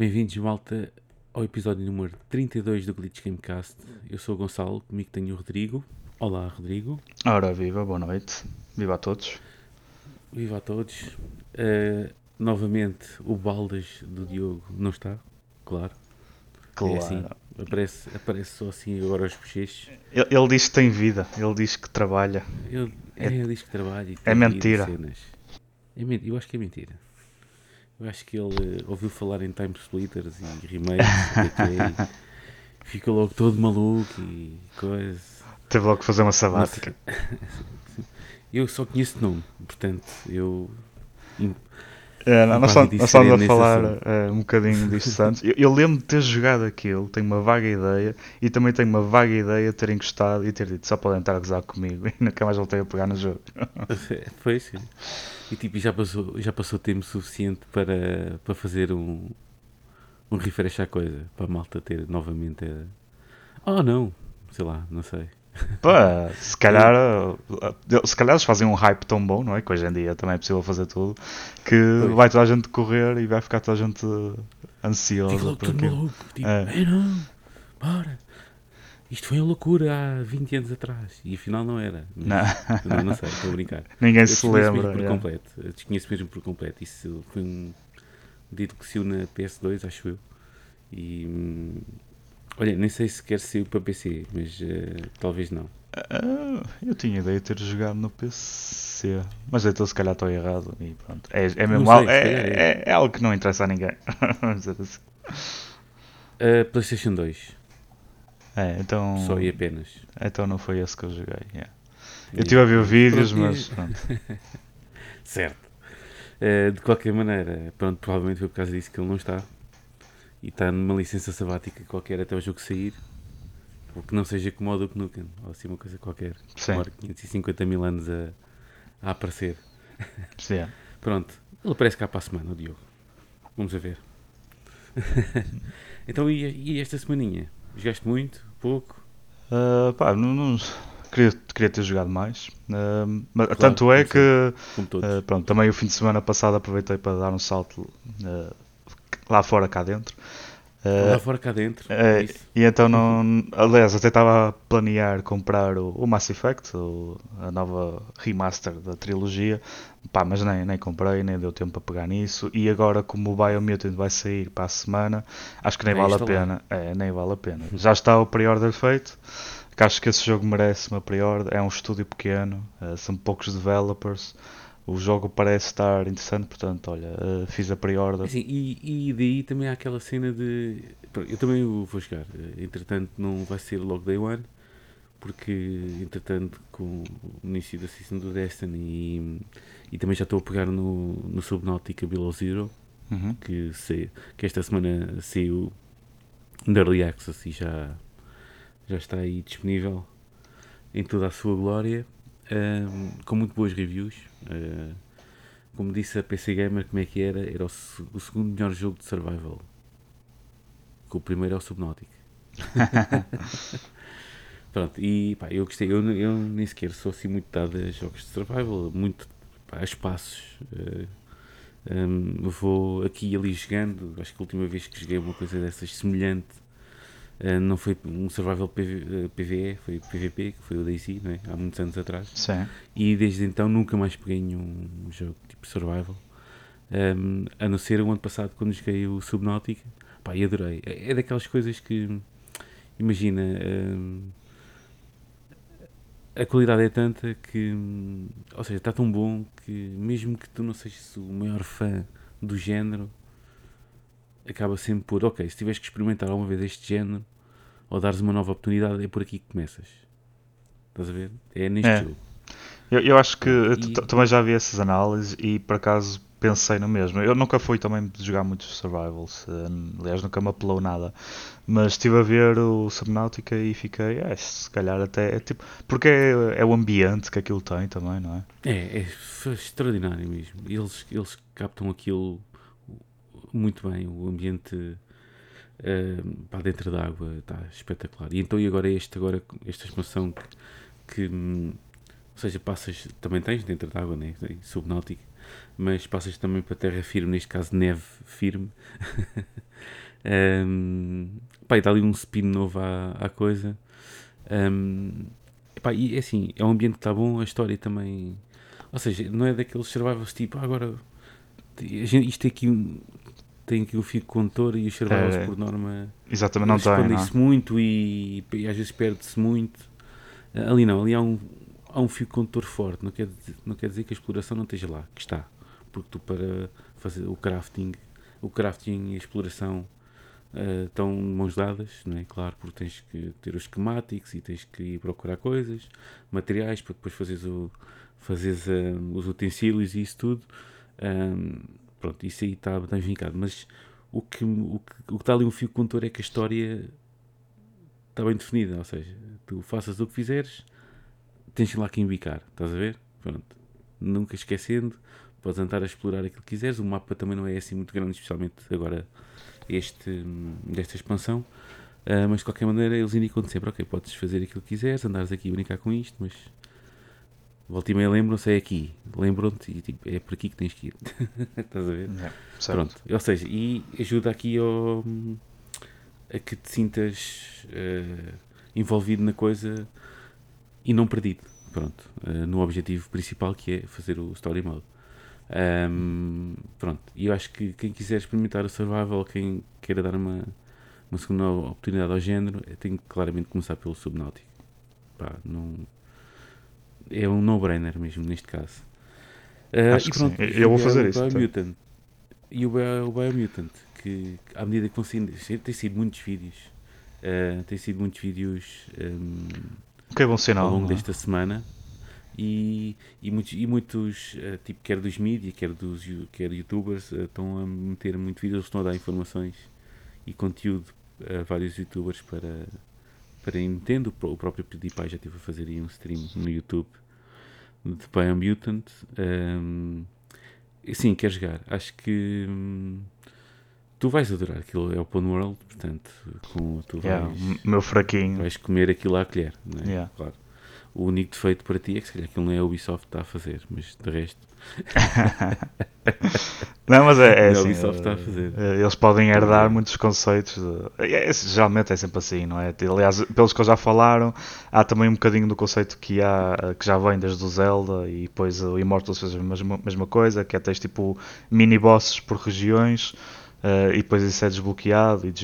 Bem-vindos, malta, ao episódio número 32 do Glitch Gamecast. Eu sou o Gonçalo, comigo tenho o Rodrigo. Olá, Rodrigo. Ora, viva, boa noite. Viva a todos. Viva a todos. Uh, novamente, o Baldas do Diogo não está, claro. Claro. É assim, aparece, aparece só assim agora aos bochechos. Ele, ele diz que tem vida, ele diz que trabalha. Ele, é, ele diz que trabalha e é mentira. cenas. É men- eu acho que é mentira. Eu acho que ele eh, ouviu falar em time splitters e remakes, e ficou logo todo maluco e coisa. Teve logo que fazer uma sabática. Eu só conheço o nome, portanto, eu. É, não, nós, só, nós estamos a falar é, um bocadinho disto antes. Eu, eu lembro de ter jogado aquilo, tenho uma vaga ideia, e também tenho uma vaga ideia de ter encostado e ter dito só podem estar a gozar comigo, e nunca mais voltei a pegar no jogo. Foi sim. E tipo, já passou, já passou tempo suficiente para, para fazer um, um refresh à coisa, para a malta ter novamente a. Oh não! Sei lá, não sei. Pá, se calhar, uh, se calhar eles fazem um hype tão bom, não é? Que hoje em dia também é possível fazer tudo, que Pois. vai toda a gente correr e vai ficar toda a gente ansiosa logo por todo maluco. Tipo, É. é não, bora. Isto foi a loucura há 20 anos atrás. E afinal não era. Não. Não, não sei, estou a brincar. Ninguém se lembra. mesmo por yeah. completo. Eu desconheço mesmo por completo. Isso foi um dito que saiu na PS2, acho eu. E. olha, nem sei se quer sair para PC, mas eh, talvez não. Ah, eu tinha ideia de ter jogado no PC, mas então se calhar estou errado e pronto. É, é mesmo sei, algo, se é, é. é- é algo que não interessa a ninguém. Vamos dizer assim. A PlayStation 2, É, então, só e apenas. então não foi esse que eu joguei. yeah. Eu E- estive a ver vídeos, Pronto, mas pronto. Certo. Eh, de qualquer maneira, pronto, provavelmente foi por causa disso que ele não está. E está numa licença sabática qualquer até o jogo sair. Ou que não seja como o Duke Nukem, ou assim uma coisa qualquer. Sim, Demora 550 mil anos a, a aparecer. sim, é. Pronto, ele aparece cá para a semana, o Diogo. Vamos a ver. então, e, e esta semaninha? Jogaste muito? Pouco? Ah, pá, não, não- queria, queria ter jogado mais. Ah, mas Claro, tanto é que Como todos. Uh, pronto, também o fim de semana passado aproveitei para dar um salto uh, lá fora, cá dentro. Uh, Lá fora, cá dentro. isso. e então não. Aliás, até estava a planear comprar o, o Mass Effect, o- a nova remaster da trilogia, pá, mas nem, nem comprei, nem deu tempo para pegar nisso. E agora, como o Biomutant vai sair para a semana, acho que nem É vale a pena. É, nem vale a pena. Já está o pre-order feito. Que acho que esse jogo merece uma pre-order. É um estúdio pequeno, uh, são poucos developers. O jogo parece estar interessante, portanto, olha, uh, fiz a pre-order. Assim, e, e daí também há aquela cena de. Eu também o vou jogar. eh, Entretanto, não vai ser logo day one. Porque, entretanto, com o início da season do Destiny e, e também já estou a pegar no, no Subnautica Below Zero, Uhum. que, sei, que esta semana saiu de Early Access e já, já está aí disponível em toda a sua glória, com muito boas reviews. ah, como disse a PC Gamer, como é que era? Era o, o segundo melhor jogo de survival. Que o primeiro é o Subnautica. Pronto, e pá, eu gostei. Eu, eu nem sequer sou assim muito dado a jogos de survival, muito pá, a espaços. ah, Hum, vou aqui e ali jogando. Acho que a última vez que joguei uma coisa dessas semelhante uh, não foi um survival PV, uh, PVE, foi PVP, que foi o DayZ, não é? há muitos anos atrás. Sim. E desde então nunca mais peguei nenhum jogo tipo survival. Um, a não ser o ano passado quando joguei o Subnautica. Pá, e adorei. É, é daquelas coisas que, imagina, um, a qualidade é tanta que, ou seja, está tão bom que mesmo que tu não sejas o maior fã do género, acaba sempre por, ok, se tiveres que experimentar alguma vez este género ou dares uma nova oportunidade, é por aqui que começas. Estás a ver? É neste É. jogo. Eu, eu acho que E- também já vi essas análises e por acaso pensei no mesmo. Eu nunca fui também de jogar muitos survivals, aliás nunca me apelou nada, mas estive a ver o Subnautica e fiquei, é, se calhar até, é tipo, porque é, é o ambiente que aquilo tem também, não é? É, é extraordinário mesmo. Eles, eles captam aquilo muito bem, o ambiente para dentro da água está espetacular. E então e agora este agora esta expansão que, que, hum, seja, passas, também tens dentro da água, né? subnáutica, mas passas também para terra firme, neste caso neve firme. um, pá, e dá ali um spin novo à, à coisa. Um, pá, e é assim, é um ambiente que está bom, a história também. Ou seja, não é daqueles survivals tipo, ah, agora isto aqui um, tem aqui o fio condutor e os survivals é, por norma exatamente não escondem-se muito e, e, às vezes perde-se muito. Ali não, ali há um, há um fio condutor forte, não quer, dizer, não quer dizer que a exploração não esteja lá, que está. Porque tu para fazer o crafting, o crafting e a exploração uh, estão mãos dadas, não é? Claro, porque tens que ter os esquemáticos e tens que ir procurar coisas, materiais para depois fazeres, o, fazeres uh, os utensílios e isso tudo. Um, pronto, isso aí está bem vincado. Mas o que, o, que, o que está ali um fio condutor é que a história está bem definida. Ou seja, tu faças o que fizeres, tens lá que embicar, estás a ver? Pronto. Nunca esquecendo, podes andar a explorar aquilo que quiseres. O mapa também não é assim muito grande, especialmente agora este, desta expansão. Uh, mas de qualquer maneira eles indicam-te sempre, ok, podes fazer aquilo que quiseres, andares aqui a brincar com isto, mas volta e meia lembram-se, é aqui, lembram-te e tipo, é por aqui que tens que ir. Estás a ver? É, Pronto, ou seja, e ajuda aqui ao, a que te sintas uh, envolvido na coisa e não perdido. Pronto, uh, no objetivo principal que é fazer o story mode. Um, pronto, e eu acho que quem quiser experimentar o survival, quem queira dar uma, uma segunda oportunidade ao género, tem que claramente começar pelo Subnautica. Pá, não, é um no-brainer mesmo neste caso. Uh, acho que pronto, sim. Eu vou fazer isso. Biomutant, e o, Bio, o Biomutant, que à medida que consigo, tem sido muitos vídeos, uh, tem sido muitos vídeos um, que é bom sinal, ao longo é? desta semana e, e muitos, e muitos uh, tipo, quer dos mídia, quer dos quer youtubers, uh, estão a meter muito vídeos, estão a dar informações e conteúdo a vários youtubers para, para Nintendo. O próprio PewDiePie já estive a fazer aí um stream no YouTube de Biomutant. Um, sim, quer jogar. Acho que hum, tu vais adorar aquilo. É Open World, portanto, com, tu vais, yeah, meu fraquinho. vais comer aquilo à colher. Não é? Yeah. Claro. O único defeito para ti é que se calhar aquilo não é a Ubisoft que está a fazer, mas de resto. não, mas é, é a assim, Ubisoft está a fazer. Eh, eles podem herdar muitos conceitos. De, é, é, geralmente é sempre assim, não é? Aliás, pelos que já falaram, há também um bocadinho do conceito que, há, que já vem desde o Zelda e depois o Immortals fez a mesma, mesma coisa, que é tens tipo mini bosses por regiões. Uh, e depois isso é desbloqueado e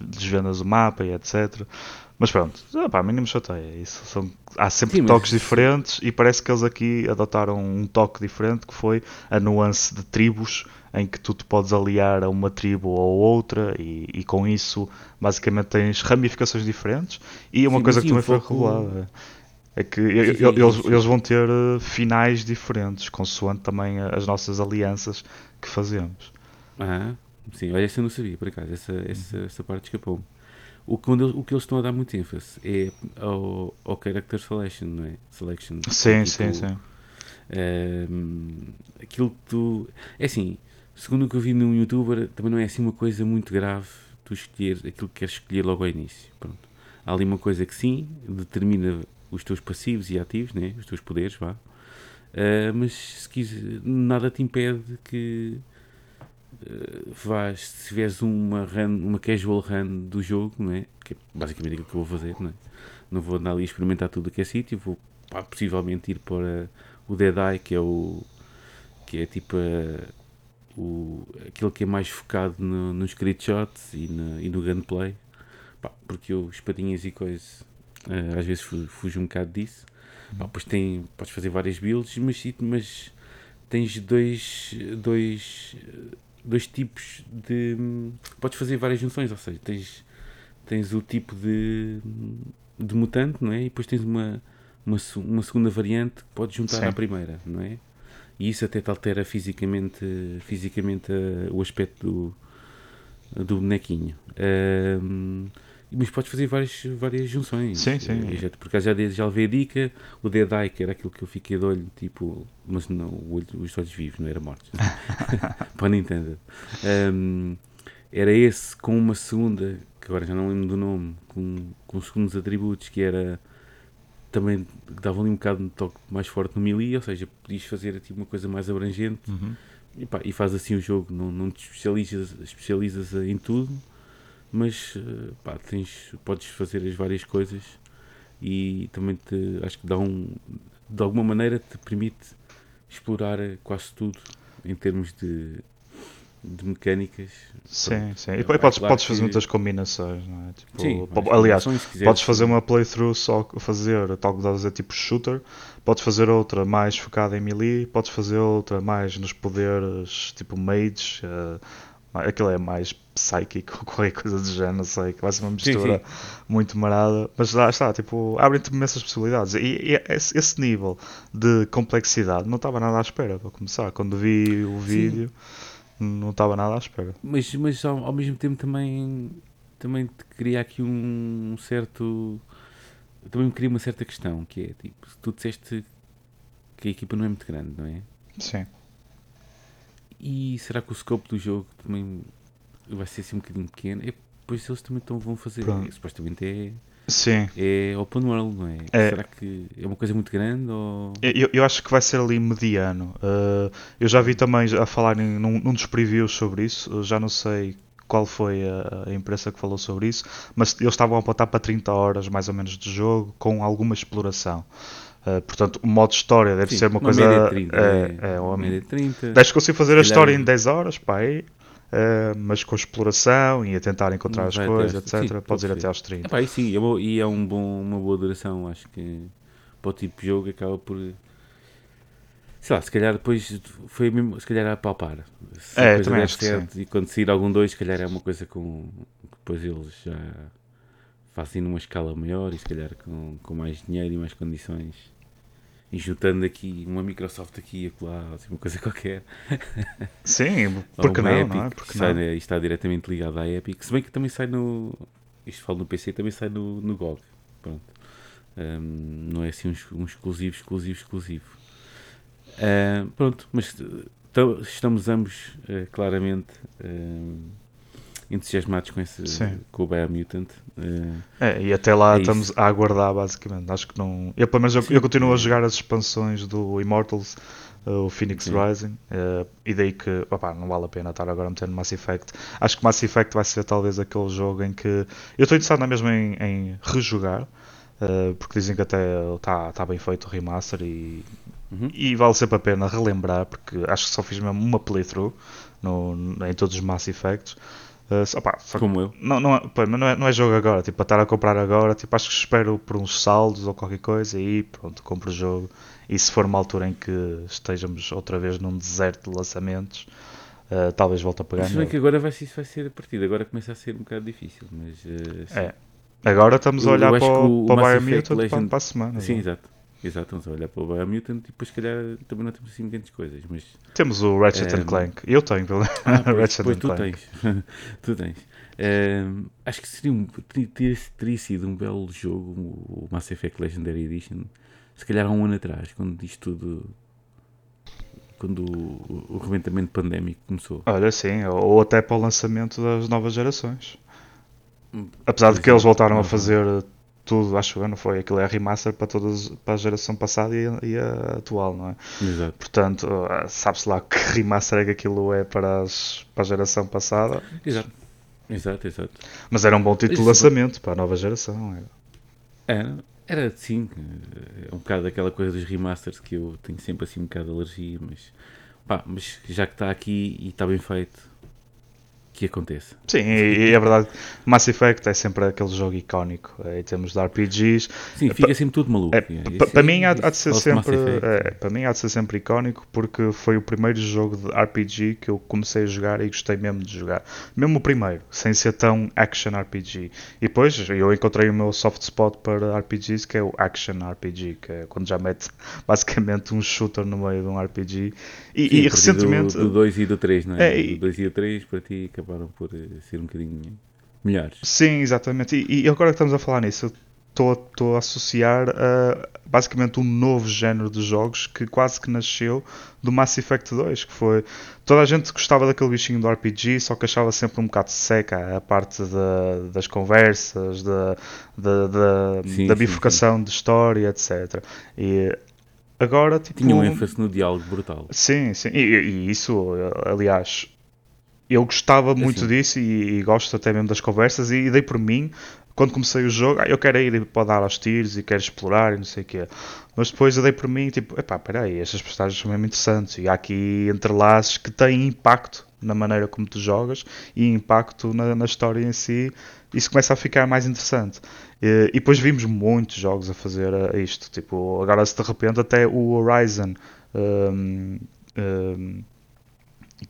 desvendas o mapa e etc. Mas pronto, pá, mínimo chateia. Isso são, há sempre Sim, toques mas... diferentes e parece que eles aqui adotaram um toque diferente que foi a nuance de tribos em que tu te podes aliar a uma tribo ou outra e, e com isso basicamente tens ramificações diferentes e uma Sim, coisa que também foi revelada é que eles, eles vão ter eh, finais diferentes consoante também as nossas alianças que fazemos. Ah, sim, olha, essa eu não sabia por acaso, essa, essa, essa parte escapou-me. O que, eles, o que eles estão a dar muito ênfase é ao, ao character selection, não é? Selection. Sim, tipo, sim, sim. Um, aquilo que tu. É assim, segundo o que eu vi num youtuber, também não é assim uma coisa muito grave tu escolher aquilo que queres escolher logo ao início. Pronto. Há ali uma coisa que sim, determina os teus passivos e ativos, né? os teus poderes, vá. Uh, mas se quiser, nada te impede que vais, se tiveres uma, run, uma casual run do jogo, não é? que é basicamente aquilo que eu vou fazer, não é? Não vou andar ali a experimentar tudo o que é sítio, vou pá, possivelmente ir para o Dead Eye, que é o que é tipo uh, o, aquele que é mais focado no, nos screenshots e, e no gunplay, pá, porque eu espadinhas e coisas uh, às vezes fujo um bocado disso. Pá, depois tem, podes fazer várias builds, mas, mas tens dois, dois dois tipos de. Podes fazer várias junções, ou seja, tens, tens o tipo de, de mutante, não é? E depois tens uma, uma, uma segunda variante que podes juntar Sim. à primeira, não é? E isso até te altera fisicamente, fisicamente uh, o aspecto do, do bonequinho. Mas podes fazer várias, várias junções. Sim, sim. Já, porque já, já levei a dica, o Dead Eye, que era aquilo que eu fiquei de olho, tipo, mas não, olho, os olhos vivos, não era mortos. Para Nintendo. Um, era esse com uma segunda, que agora já não lembro do nome, com, com segundos atributos, que era também dava ali um bocado de toque mais forte no melee, ou seja, podias fazer tipo, uma coisa mais abrangente Uhum. e, pá, e faz assim o jogo, não, não te especializas, especializas em tudo, mas pá, tens, podes fazer as várias coisas e também te, acho que dá um, de alguma maneira te permite explorar quase tudo em termos de, de mecânicas. Sim, sim. E, é podes, claro podes fazer que- muitas combinações, não é? Tipo, Sim, aliás, podes fazer uma playthrough só fazer, tal como estás a tipo shooter, podes fazer outra mais focada em melee, podes fazer outra mais nos poderes, tipo mage, eh, aquilo é mais psychic ou qualquer coisa do género, não sei, que vai ser uma Sim, mistura sim. muito marada, mas lá está, tipo, abrem-te imensas possibilidades. E, e esse, esse nível de complexidade não estava nada à espera, para começar. Quando vi o vídeo, não estava nada à espera. Mas, mas ao, ao mesmo tempo também, também te cria aqui um certo. Também me cria uma certa questão, que é tipo, se tu disseste que a equipa não é muito grande, não é? Sim. E será que o scope do jogo também vai ser assim um bocadinho pequeno? É, pois eles também estão, vão fazer. Pronto. Supostamente é, Sim. é open world, não é? É. Será que é uma coisa muito grande ou. Eu, eu acho que vai ser ali mediano. Uh, eu já vi também a falarem num, num dos previews sobre isso. Eu já não sei qual foi a, a imprensa que falou sobre isso, mas eles estavam a apontar para 30 horas mais ou menos de jogo com alguma exploração. Uh, portanto, o modo história deve Sim, ser uma, uma coisa. média de 30. é, é, é, uma média de 30. Deixa conseguir fazer a história calhar- em 10 horas, pá, aí, uh, mas com exploração e a tentar encontrar as até coisas, aos- etc. sim, podes ir pode até ser. aos 30. Epá, e sim, é e é um bom, uma boa duração, acho que para o tipo de jogo acaba por. Sei lá, se calhar depois foi mesmo, se calhar a palpar. Se É, também acho que certo E quando sair algum 2, se calhar é uma coisa com. que Depois eles já fazem numa escala maior e se calhar com, com mais dinheiro e mais condições. E juntando aqui uma Microsoft aqui e acolá, assim, uma coisa qualquer. Sim, porque não, Epic, não é? que Porque sai, não? está diretamente ligado à Epic. Se bem que também sai no. Isto falo no PC, também sai no, no GOG. Pronto. Ahm, não é assim um, um exclusivo, exclusivo, exclusivo. Pronto, mas estamos ambos eh, claramente entusiasmados com, esse, Sim. com o Biomutant. Uh, É, e até lá É estamos a aguardar basicamente. Acho que não. Eu pelo menos eu, eu continuo a jogar as expansões do Immortals, uh, o Phoenix Sim. Rising, uh, e daí que opá, não vale a pena estar agora a meter no Mass Effect. Acho que Mass Effect vai ser talvez aquele jogo em que eu estou interessado na mesma em, em rejogar. porque dizem que até está tá bem feito o remaster e, uhum. e vale sempre a pena relembrar porque acho que só fiz mesmo uma playthrough no, em todos os Mass Effects. Uh, que Como eu. não, não, é, pá, mas não, é, não é jogo agora, tipo, para estar a comprar agora, tipo, acho que espero por uns saldos ou qualquer coisa e pronto, compro o jogo. E se for uma altura em que estejamos outra vez num deserto de lançamentos, uh, talvez volte a pegar Se bem que agora vai, isso vai ser a partida, agora começa a ser um bocado difícil, mas sim. É. Agora estamos a olhar para o, para o Biomutant Effect para, Legend- para a semana. Sim, é? Exato. Exato, vamos olhar para o Biomutant e depois, se calhar, também não temos assim grandes coisas, mas Temos o Ratchet Ehm, and Clank. Eu tenho, pelo menos. Ah, pois, Ratchet pois tu Clank. tens. tu tens. Ehm, acho que seria um, teria, teria- sido um belo jogo o Mass Effect Legendary Edition. Se calhar há um ano atrás, quando isto tudo. Quando o, o rebentamento pandémico começou. Olha, sim, ou até para o lançamento das novas gerações. Hum, Apesar de pois que é, eles voltaram a uhum. fazer tudo, acho eu, não foi? Aquilo é remaster para, todas, para a geração passada e a, e a atual, não é? Exato. Portanto, ah, sabe-se lá que remaster é que aquilo é para, as, para a geração passada. Exato. Exato, exato. Mas era um bom título de Isso- lançamento para a nova geração. é. Era, era sim, é um bocado aquela coisa dos remasters que eu tenho sempre assim um bocado de alergia, mas pá, mas já que está aqui e está bem feito, que aconteça. Sim, é verdade, Mass Effect é sempre aquele jogo icónico eh, em termos de RPGs. Sim, fica sempre tudo maluco. É, é, para mim há, de ser sempre para mim há de ser sempre icónico porque foi o primeiro jogo de RPG que eu comecei a jogar e gostei mesmo de jogar mesmo o primeiro sem ser tão action RPG e depois eu encontrei o meu soft spot para RPGs que é o action RPG que é quando já mete basicamente um shooter no meio de um RPG e, Sim, e recentemente Do 2 e do 3, não é? É, Do 2 e do 3 para ti acabaram por eh, ser um bocadinho melhores. Sim, exatamente. E, e agora que estamos a falar nisso, eu estou a associar a basicamente um novo género de jogos que quase que nasceu do Mass Effect 2, que foi toda a gente gostava daquele bichinho do RPG, só que achava sempre um bocado seca a parte da, das conversas, da, da, da, Sim, da sim, bifurcação de história, etc. E agora tipo, Tinha um ênfase no diálogo brutal. Sim, sim. E, e isso, aliás, eu gostava muito disso e, e gosto até mesmo das conversas e, dei por mim, quando comecei o jogo, ah, eu quero ir para dar aos tiros e quero explorar e não sei o quê. Mas depois eu dei por mim, tipo, epá, peraí, estas personagens são mesmo interessantes e há aqui entrelaços que têm impacto na maneira como tu jogas e impacto na, na história em si. Isso começa a ficar mais interessante. E, e depois vimos muitos jogos a fazer eh, isto. Tipo, agora se de repente até o Horizon um, um,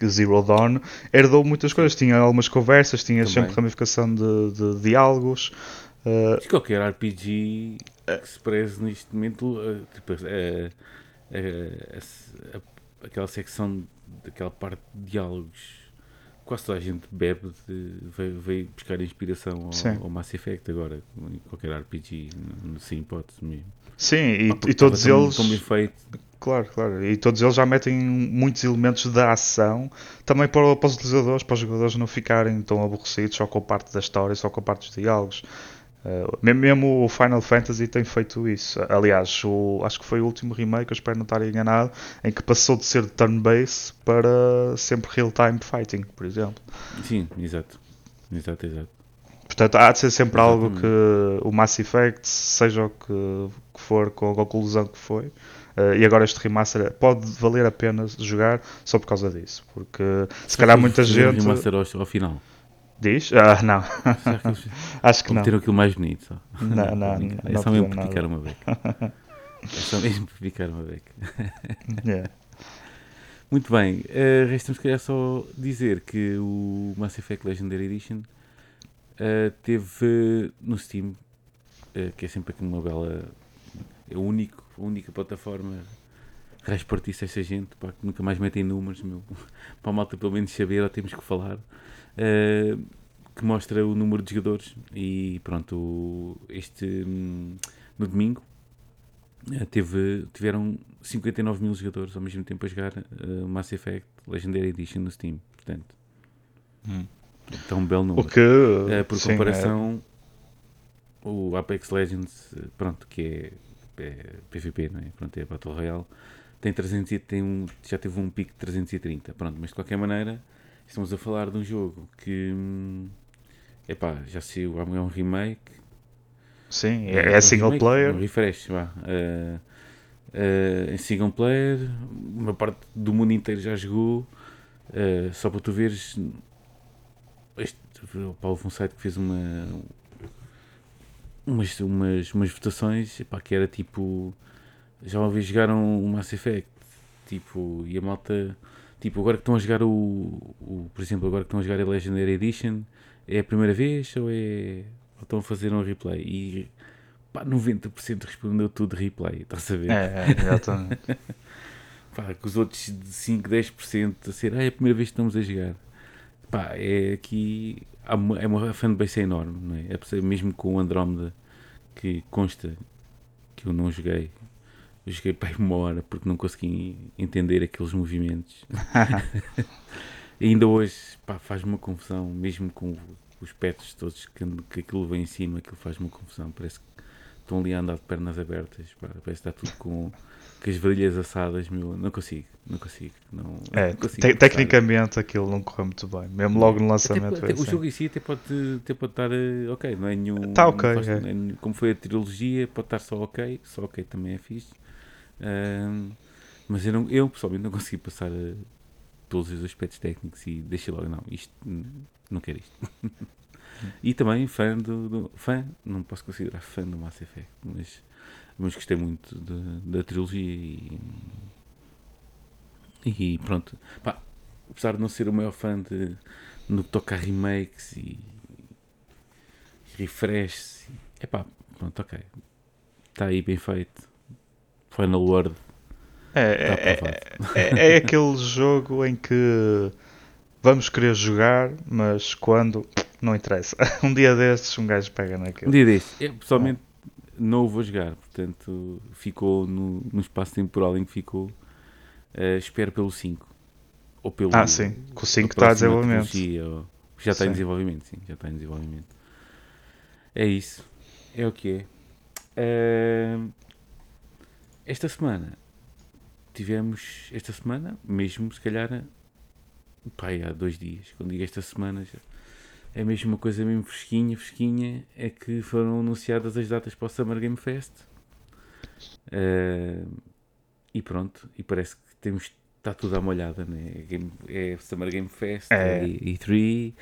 Zero Dawn herdou muitas coisas. Tinha algumas conversas, tinha Também. sempre ramificação de, de diálogos. Uh, qualquer RPG que se preze neste momento, eh, tipo, eh, eh, a- aquela secção, daquela parte de diálogos, quase toda a gente bebe, de, veio, veio buscar inspiração ao, ao Mass Effect agora, qualquer RPG, sem hipótese mesmo. sim, e, Ah, e todos tão- eles. Tão bem feito. Claro, claro. E todos eles já metem muitos elementos da ação também para, para os utilizadores, para os jogadores não ficarem tão aborrecidos só com a parte da história, só com a parte dos diálogos. Uh, mesmo- o Final Fantasy tem feito isso. Aliás, o- acho que foi o último remake, eu espero não estar enganado, em que passou de ser turn-based para sempre real-time fighting, por exemplo. Sim, exato. Exato, exato. Portanto, há de ser sempre algo Exatamente. que o Mass Effect, seja o que, que for, com a conclusão que foi, eh, e agora este remaster pode valer a pena jogar só por causa disso. Porque se calhar muita gente remaster ao, ao final. diz: Ah, não, que acho que não. meteram aquilo mais bonito? Só? Não, não, É não só mesmo para picar uma beca. É só mesmo para picar uma beca. Yeah. Muito bem, eh, resta-me se calhar só dizer que o Mass Effect Legendary Edition eh, teve no Steam, eh, que é sempre aqui uma bela. É o único, a única plataforma raspartice esta gente, pá, que nunca mais metem números, meu, para a malta pelo menos saber, ou temos que falar, eh, que mostra o número de jogadores e pronto, este hum, no domingo eh, teve, tiveram 59 mil jogadores ao mesmo tempo a jogar eh, Mass Effect Legendary Edition no Steam. Portanto, Hum. está um belo O número. que, Eh, por sim, é- comparação, o Apex Legends, pronto, que é, é PVP, não é? Pronto, é Battle Royale, tem 300 e- tem um, já teve um pico de 330. Pronto, mas de qualquer maneira, estamos a falar de um jogo que hum, epá, já saiu, é um remake, sim, é, é, é um single remake, player. Um refresh, vá. Uh, uh, em single player, uma parte do mundo inteiro já jogou. uh, só para tu veres. Este, o Paulo foi um site que fez uma. Umas, umas, umas votações epá, que era tipo. Já uma vez jogaram o Mass Effect. Tipo, e a malta. Tipo, agora que estão a jogar o, o. Por exemplo, agora que estão a jogar a Legendary Edition, é a primeira vez ou é. Ou estão a fazer um replay? E pá, 90% respondeu tudo replay, estás a ver? É, é, exatamente. Pá, que os outros de 5, 10% a ser, ah, é a primeira vez que estamos a jogar. Pá, é aqui. Há uma, é uma fanbase enorme, não é? É mesmo com o Andrómeda, que consta que eu não joguei. Eu joguei para uma hora porque não consegui entender aqueles movimentos. e ainda hoje, faz-me uma confusão, mesmo com os pets todos que, que aquilo vem em cima, aquilo faz uma confusão. Parece que estão ali a andar de pernas abertas, pá, parece que está tudo com, com as varilhas assadas, meu. Não consigo, não consigo. Não, É, não consigo te- tecnicamente aquilo não correu muito bem. Mesmo logo no Até, lançamento. até foi o assim. jogo em si até pode, até pode estar eh, ok, não é nenhum. Tá não ok, faz- é. é como foi a trilogia, pode estar só ok, só ok também é fixe. Ahm, mas eu, não, eu pessoalmente não consegui passar eh, pelos aspectos técnicos e deixei logo, não, isto hum, não quero isto. e também fã do, do- Fã, não posso considerar fã do Mass Effect, mas, mas gostei muito da, da trilogia e. E pronto, pá, apesar de não ser o maior fã de, no que toca a remakes e, refreshes, é pá, pronto, ok, está aí bem feito. Final Word, É, está é, aprovado. é, é aquele jogo em que vamos querer jogar, mas quando não interessa. Um dia destes um gajo pega Um naquilo. dia deste, eu pessoalmente não o vou jogar, portanto ficou no, no espaço temporal em que ficou. Uh, espero pelo 5. Ou pelo, ah, sim, com o 5 está a desenvolvimento. Ou, já está sim. em desenvolvimento, sim, já está em desenvolvimento. É isso. É o que é. Uh, esta semana tivemos. Esta semana, mesmo se calhar. Pai, há dois dias. Quando digo esta semana, já, é mesmo uma coisa mesmo fresquinha, fresquinha. É que foram anunciadas as datas para o Summer Game Fest. Uh, e pronto. E parece que temos. Está tudo à molhada, né? É, é Summer Game Fest, é, é E3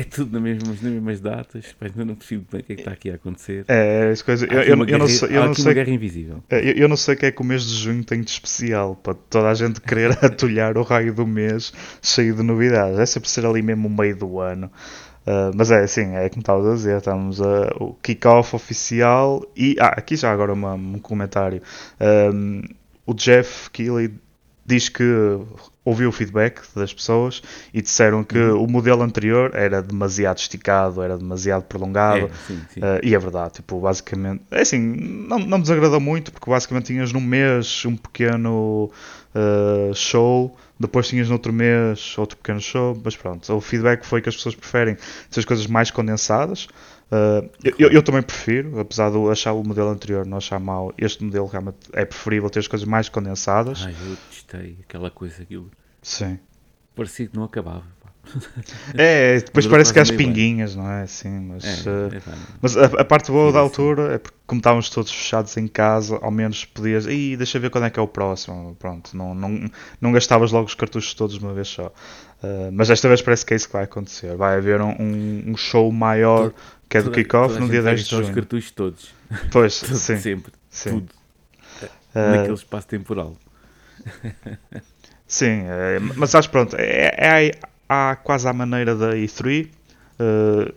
é tudo nas mesmas, nas mesmas datas, mas ainda não percebo bem o que é que está aqui a acontecer. É, as coisas. Eu, eu, eu, não sei. Eu não sei, guerra invisível. É, eu, eu, não sei o que é que o mês de junho tem de especial para toda a gente querer atulhar o raio do mês cheio de novidades. É sempre ser ali mesmo o meio do ano. Uh, mas é assim, é como estavas a dizer, estamos a, o kick-off oficial e. Ah, aqui já agora uma, um comentário. Um, o Jeff Keighley diz que ouviu o feedback das pessoas e disseram que uhum. o modelo anterior era demasiado esticado, era demasiado prolongado. É, sim, sim. Uh, e é verdade, tipo, basicamente. É assim, não, não me desagradou muito, porque basicamente tinhas num mês um pequeno uh, show, depois tinhas no outro mês outro pequeno show, mas pronto, o feedback foi que as pessoas preferem essas coisas mais condensadas. Uh, eu, eu, também prefiro, apesar de eu achar o modelo anterior não achar mau, este modelo realmente é preferível ter as coisas mais condensadas. Ai, eu testei aquela coisa, aquilo. Sim. Parecia que não acabava. É, depois mas parece que há as pinguinhas, bem. não é? Sim, mas, é, uh, é mas a, a, parte boa da altura é porque, como estávamos todos fechados em casa, ao menos podias. Ih, deixa ver quando é que é o próximo. Pronto, não, não, não gastavas logo os cartuchos todos de uma vez só. Uh, mas desta vez parece que é isso que vai acontecer. Vai haver um, um show maior que é do kickoff no dia 10 de junho. os cartuchos todos. Pois, sim. Sempre. Sim. Tudo. Uh, Naquele espaço temporal. sim, é, mas acho pronto. É, é, há quase à maneira da E3. Uh,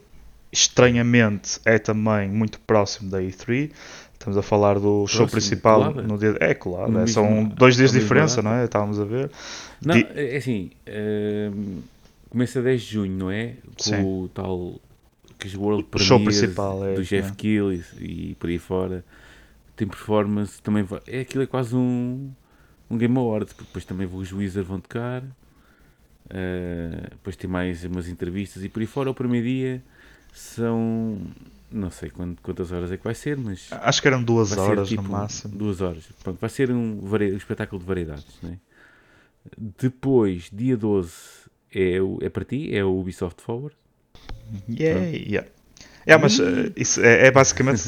estranhamente é também muito próximo da E3. Estamos a falar do show principal colada. no dia. É, colado. É, são dois dias de diferença, não é? Estávamos a ver. Não, Di... é assim. Uh, começa 10 de junho, não é? Com Sim. o tal que World o show principal é, do Jeff é. Kill e, por aí fora tem performance também é aquilo é quase um um Game Award depois também os Wizards vão tocar uh, depois tem mais umas entrevistas e por aí fora. O primeiro dia são não sei quantas horas é que vai ser mas acho que eram duas horas tipo, no máximo. duas horas. Pronto, vai ser um, um espetáculo de variedades né? depois dia 12 é, é para ti? É o Ubisoft Forward? Yeah, yeah. É, mas uh, isso é, é basicamente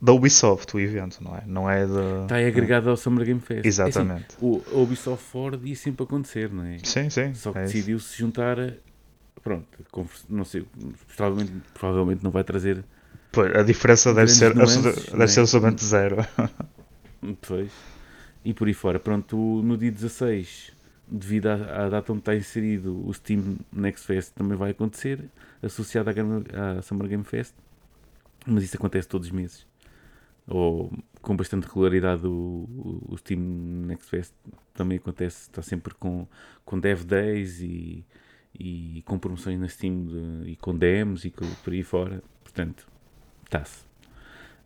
da Ubisoft o evento, não é? Não é de. Está agregado ao Summer Game Fest. Exatamente. É assim, o Ubisoft Ford ia sempre acontecer, não é? Sim, sim. Só que é decidiu se juntar. Pronto, não sei, provavelmente, provavelmente não vai trazer. Pois, a diferença deve ser, nuances, deve é? ser absolutamente zero. Pois. E por aí fora, pronto, no dia 16 devido à, à, data onde está inserido o Steam Next Fest também vai acontecer, associado à, à Summer Game Fest, mas isso acontece todos os meses, ou com bastante regularidade o, o, Steam Next Fest também acontece, está sempre com, com Dev Days e, e com promoções na Steam de, e com demos e com, por aí fora, portanto, está-se.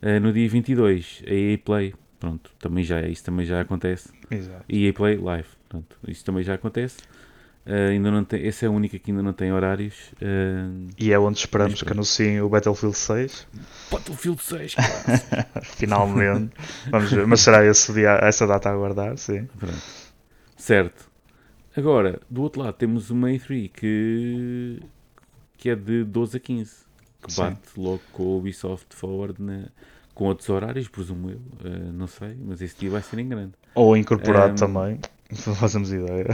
Uh, no dia 22, a EA Play, pronto, também já, isso também já acontece. Exato. EA Play Live. Pronto, isso também já acontece. Uh, ainda não tem, esse é o único que ainda não tem horários. Uh, e é onde esperamos que anunciem o Battlefield 6. Battlefield 6, Finalmente. Vamos ver. Mas será esse dia, essa data a aguardar, sim. Pronto. Certo. Agora, do outro lado, temos uma A3 que, que é de 12 a 15. Que sim. bate logo com o Ubisoft Forward na, com outros horários, presumo eu. Uh, não sei, mas esse dia vai ser em grande. Ou incorporado um, também. Não fazemos ideia.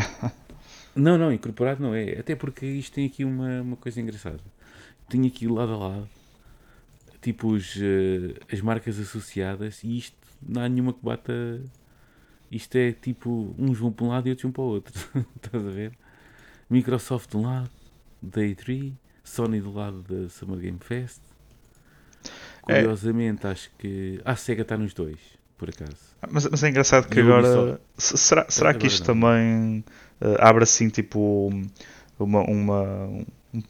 Não, não, incorporado não é. Até porque isto tem aqui uma, uma coisa engraçada. Tem aqui lado a lado, tipo os, uh, as marcas associadas, e isto não há nenhuma que bata. Isto é tipo, uns vão para um lado e outros vão para o outro. Estás a ver? Microsoft de um lado, Day 3, Sony do lado da Summer Game Fest. É. Curiosamente, é. acho que. Ah, a Sega está nos dois por acaso. Mas, mas é engraçado que agora. Será, será que isto também uh, abre assim tipo uma, uma, um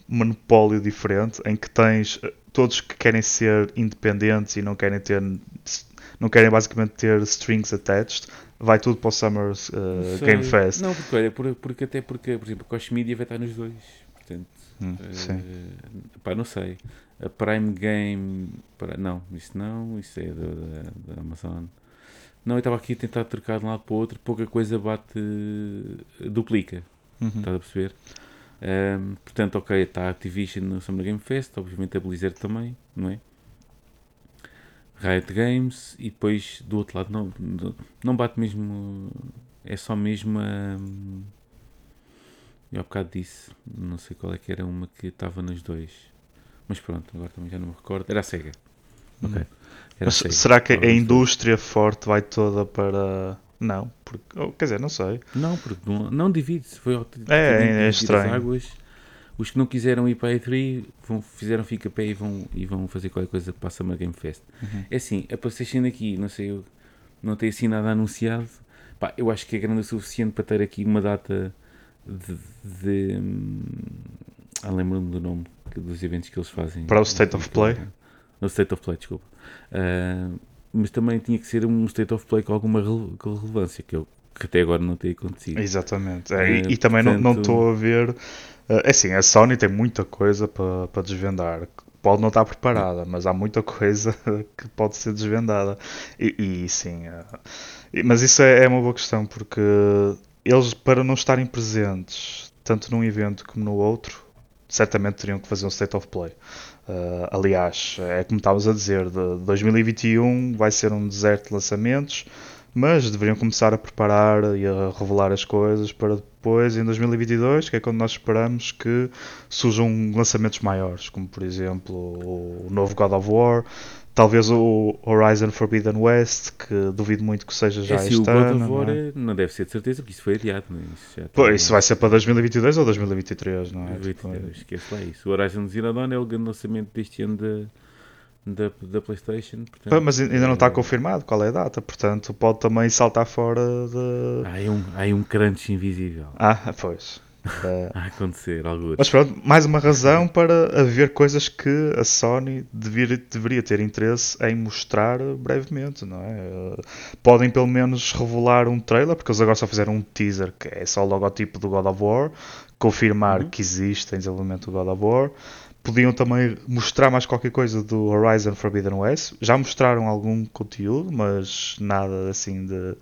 monopólio diferente em que tens. Eh, todos que querem ser independentes e não querem ter não querem basicamente ter strings attached, vai tudo para o Summer uh, Game Fest. Não, porque, olha, porque, até porque, por exemplo, a Koch Media vai estar nos dois. Portanto, hum, uh, pá, não sei. A Prime Game. Para, não, isso não, isso é da, da Amazon. Não, eu estava aqui a tentar trocar de um lado para o outro, pouca coisa bate. duplica. Uhum. Estás a perceber? Um, portanto, ok, está a Activision no Summer Game Fest, obviamente a Blizzard também, não é? Riot Games e depois do outro lado não, não bate mesmo. É só mesmo a. Eu há bocado disse, não sei qual é que era uma que estava nos dois. Mas pronto, agora também já não me recordo. Era a SEGA. Ok. Mas será que a indústria forte vai toda para. Não, porque, quer dizer, não sei. Não, porque não, não divide-se. Foi é, é estranho. Águas. Os que não quiseram ir para a E3 vão, fizeram fica pé e vão, e vão fazer qualquer coisa para a Summer Game Fest. Uhum. É assim, a PlayStation aqui, não sei, eu, não tem assim nada anunciado. Pá, eu acho que é grande o suficiente para ter aqui uma data de. de hum, ah, lembro-me do nome dos eventos que eles fazem. Para o State of Play? No State of Play, desculpa. Uh, mas também tinha que ser um State of Play com alguma relevância, que, eu, que até agora não tem acontecido. Exatamente. É, e, e, também portanto... não estou a ver é assim, a Sony tem muita coisa para, para desvendar. Pode não estar preparada, mas há muita coisa que pode ser desvendada. E, e sim, é, mas isso é, é uma boa questão, porque eles, para não estarem presentes, tanto num evento como no outro, certamente teriam que fazer um state of play. Uh, aliás, é como estávamos a dizer, de 2021 vai ser um deserto de lançamentos mas deveriam começar a preparar e a revelar as coisas para depois, em 2022, que é quando nós esperamos que surjam lançamentos maiores, como por exemplo o novo God of War, talvez o Horizon Forbidden West, que duvido muito que seja já é, este o ano. God of War não, é? não, deve ser de certeza, porque isso foi adiado. Não é? isso, Pô, isso vai ser para 2022 ou 2023, não é? 2022, tipo, esquece lá isso. O Horizon Zero Dawn é o grande lançamento deste ano da da, da PlayStation. Portanto, mas ainda não está é- confirmado qual é a data, portanto pode também saltar fora de. Há aí um, há aí um crunch invisível. Ah, pois. É... a acontecer, algo. Mas pronto, mais uma razão para haver coisas que a Sony devia, deveria ter interesse em mostrar brevemente, não é? Podem pelo menos revelar um trailer, porque eles agora só fizeram um teaser que é só o logotipo do God of War, confirmar uhum. que existe em desenvolvimento do God of War podiam também mostrar mais qualquer coisa do Horizon Forbidden West. Já mostraram algum conteúdo, mas nada assim de,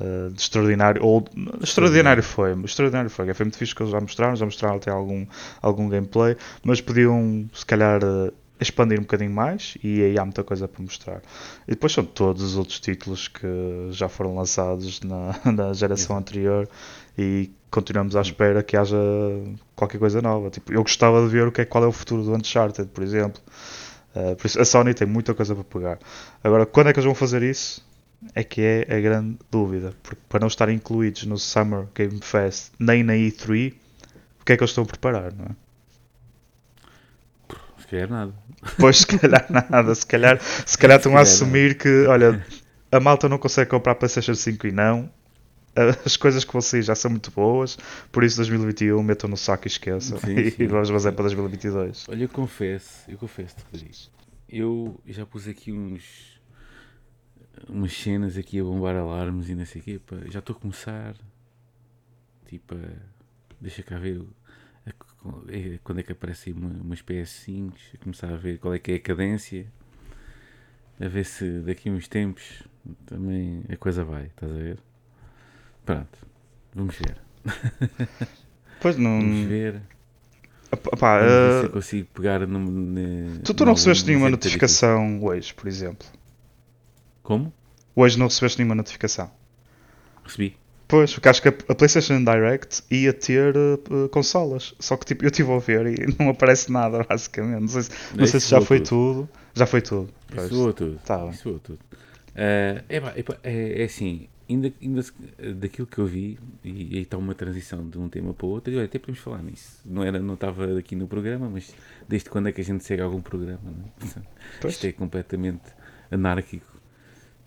uh, de extraordinário. Ou extraordinário foi, extraordinário foi. Foi muito fixe que eles já mostraram, já mostraram até algum, algum gameplay, mas podiam se calhar uh, expandir um bocadinho mais e aí há muita coisa para mostrar. E depois são todos os outros títulos que já foram lançados na, na geração anterior e continuamos à espera que haja qualquer coisa nova. Tipo, eu gostava de ver o que é, qual é o futuro do Uncharted, por exemplo. Uh, por isso, a Sony tem muita coisa para pegar. Agora, quando é que eles vão fazer isso? É que é a grande dúvida. Porque para não estarem incluídos no Summer Game Fest nem na E3, o que é que eles estão a preparar, não é? Se calhar nada. Pois, se calhar nada. Se calhar, se calhar estão a assumir que, olha, a malta não consegue comprar PlayStation 5 e não, as coisas que sair já são muito boas, por isso 2021 metam no saco e esqueçam. Sim, e vamos fazer para 2022. Olha, eu confesso, eu confesso, Rodrigo, eu já pus aqui uns umas cenas aqui a bombar alarmes e não sei o quê, pá, já estou a começar tipo a, deixa cá ver a, a, quando é que aparecem uma, umas PS5 a começar a ver qual é que é a cadência a ver se daqui a uns tempos também a coisa vai, estás a ver? Pronto, vamos ver. Pois não. Vamos ver. Opa, uh... se eu consigo pegar no. no tu, tu não recebeste nenhuma notificação hoje, por exemplo? Como? Hoje não recebeste nenhuma notificação? Recebi. Pois, porque acho que a PlayStation Direct ia ter uh, consolas. Só que tipo, eu estive a ver e não aparece nada, basicamente. Não sei se, não sei se já foi tudo. tudo. Já foi tudo. Isso tudo. Tá Isso tudo. Uh, é, é, é assim, ainda, ainda daquilo que eu vi, e aí está uma transição de um tema para o outro, e olha, até podemos falar nisso. Não, era, não estava aqui no programa, mas desde quando é que a gente segue algum programa? Não é? Isto é completamente anárquico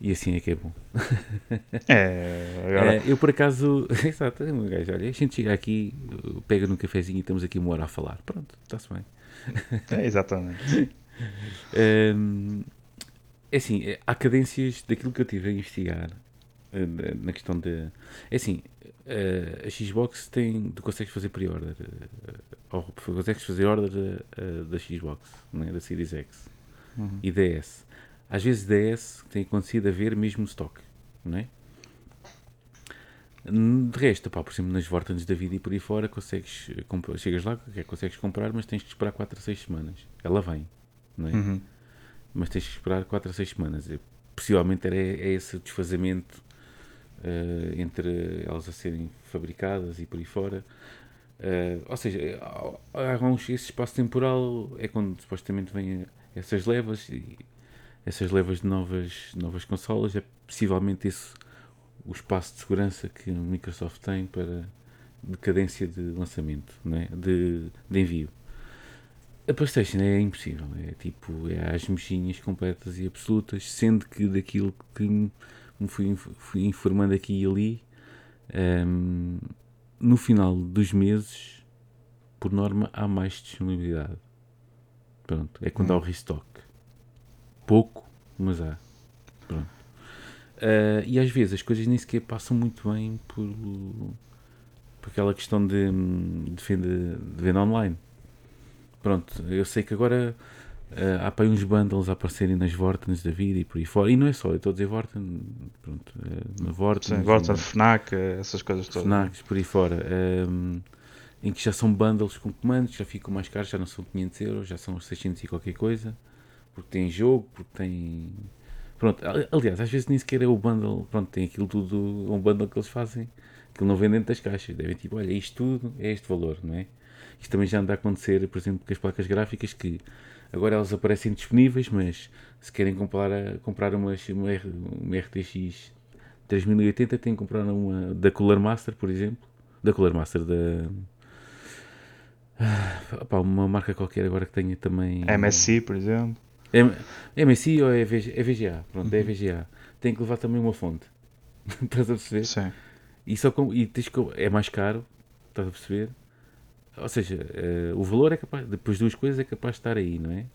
e assim é que é bom. É, agora... é eu por acaso, exato, um gajo, olha, a gente chega aqui, pega num cafezinho e estamos aqui uma hora a falar. Pronto, está-se bem. É, exatamente. Um, é assim, há cadências daquilo que eu tive a investigar eh, na questão de. É assim, a Xbox tem. Tu consegues fazer pre-order. Ou consegues fazer order da Xbox, né, da Series X Uhum. e DS. Às vezes DS tem acontecido a ver mesmo stock, não é? De resto, pá, por exemplo, nas Vortens da vida e por aí fora, consegues, comp- chegas lá, que consegues comprar, mas tens que esperar 4 a 6 semanas. Ela vem, não é? Uhum. Mas tens que esperar 4 a 6 semanas. E, possivelmente era, é esse desfazamento eh, entre elas a serem fabricadas e por aí fora. Eh, ou seja, há, há uns, esse espaço temporal é quando supostamente vêm essas levas e essas levas de novas, novas consolas. É possivelmente esse o espaço de segurança que a Microsoft tem para decadência de lançamento, não é? de, de envio. A PlayStation é impossível, é tipo, é às mexinhas completas e absolutas, sendo que daquilo que me fui, fui informando aqui e ali, ehm, no final dos meses, por norma, há mais disponibilidade. Pronto, é quando há o restock. Pouco, mas há. Pronto. Ah, e às vezes as coisas nem sequer passam muito bem por, por aquela questão de, de, venda, de venda online. Pronto, eu sei que agora ah, há para uns bundles a aparecerem nas Vortens da vida e por aí fora. E não é só, eu estou a dizer Vorten, pronto, ah, na Vorten, Sim, Vorten, FNAC, essas coisas todas. Fnacs, por aí fora, hum, em que já são bundles com comandos, já ficam mais caros, já não são 500 euros, já são 600 e qualquer coisa, porque tem jogo, porque tem. Pronto, ali- aliás, às vezes nem sequer é o bundle, pronto, tem aquilo tudo, um bundle que eles fazem, que não vêm dentro das caixas, devem tipo, olha, isto tudo é este valor, não é? Isto também já anda a acontecer, por exemplo, com as placas gráficas, que agora elas aparecem disponíveis, mas se querem comprar, comprar uma, uma, uma RTX 3080, têm que comprar uma da Cooler Master, por exemplo, da Cooler Master da. Ah, pá, uma marca qualquer agora que tenha também. MSI, por exemplo. M- MSI ou é, VG, é VGA? Pronto, é VGA. Tem que levar também uma fonte. Estás a perceber? Sim. E, só com, e tens que, é mais caro, estás a perceber? Ou seja, eh, o valor é capaz, depois duas coisas é capaz de estar aí, não é?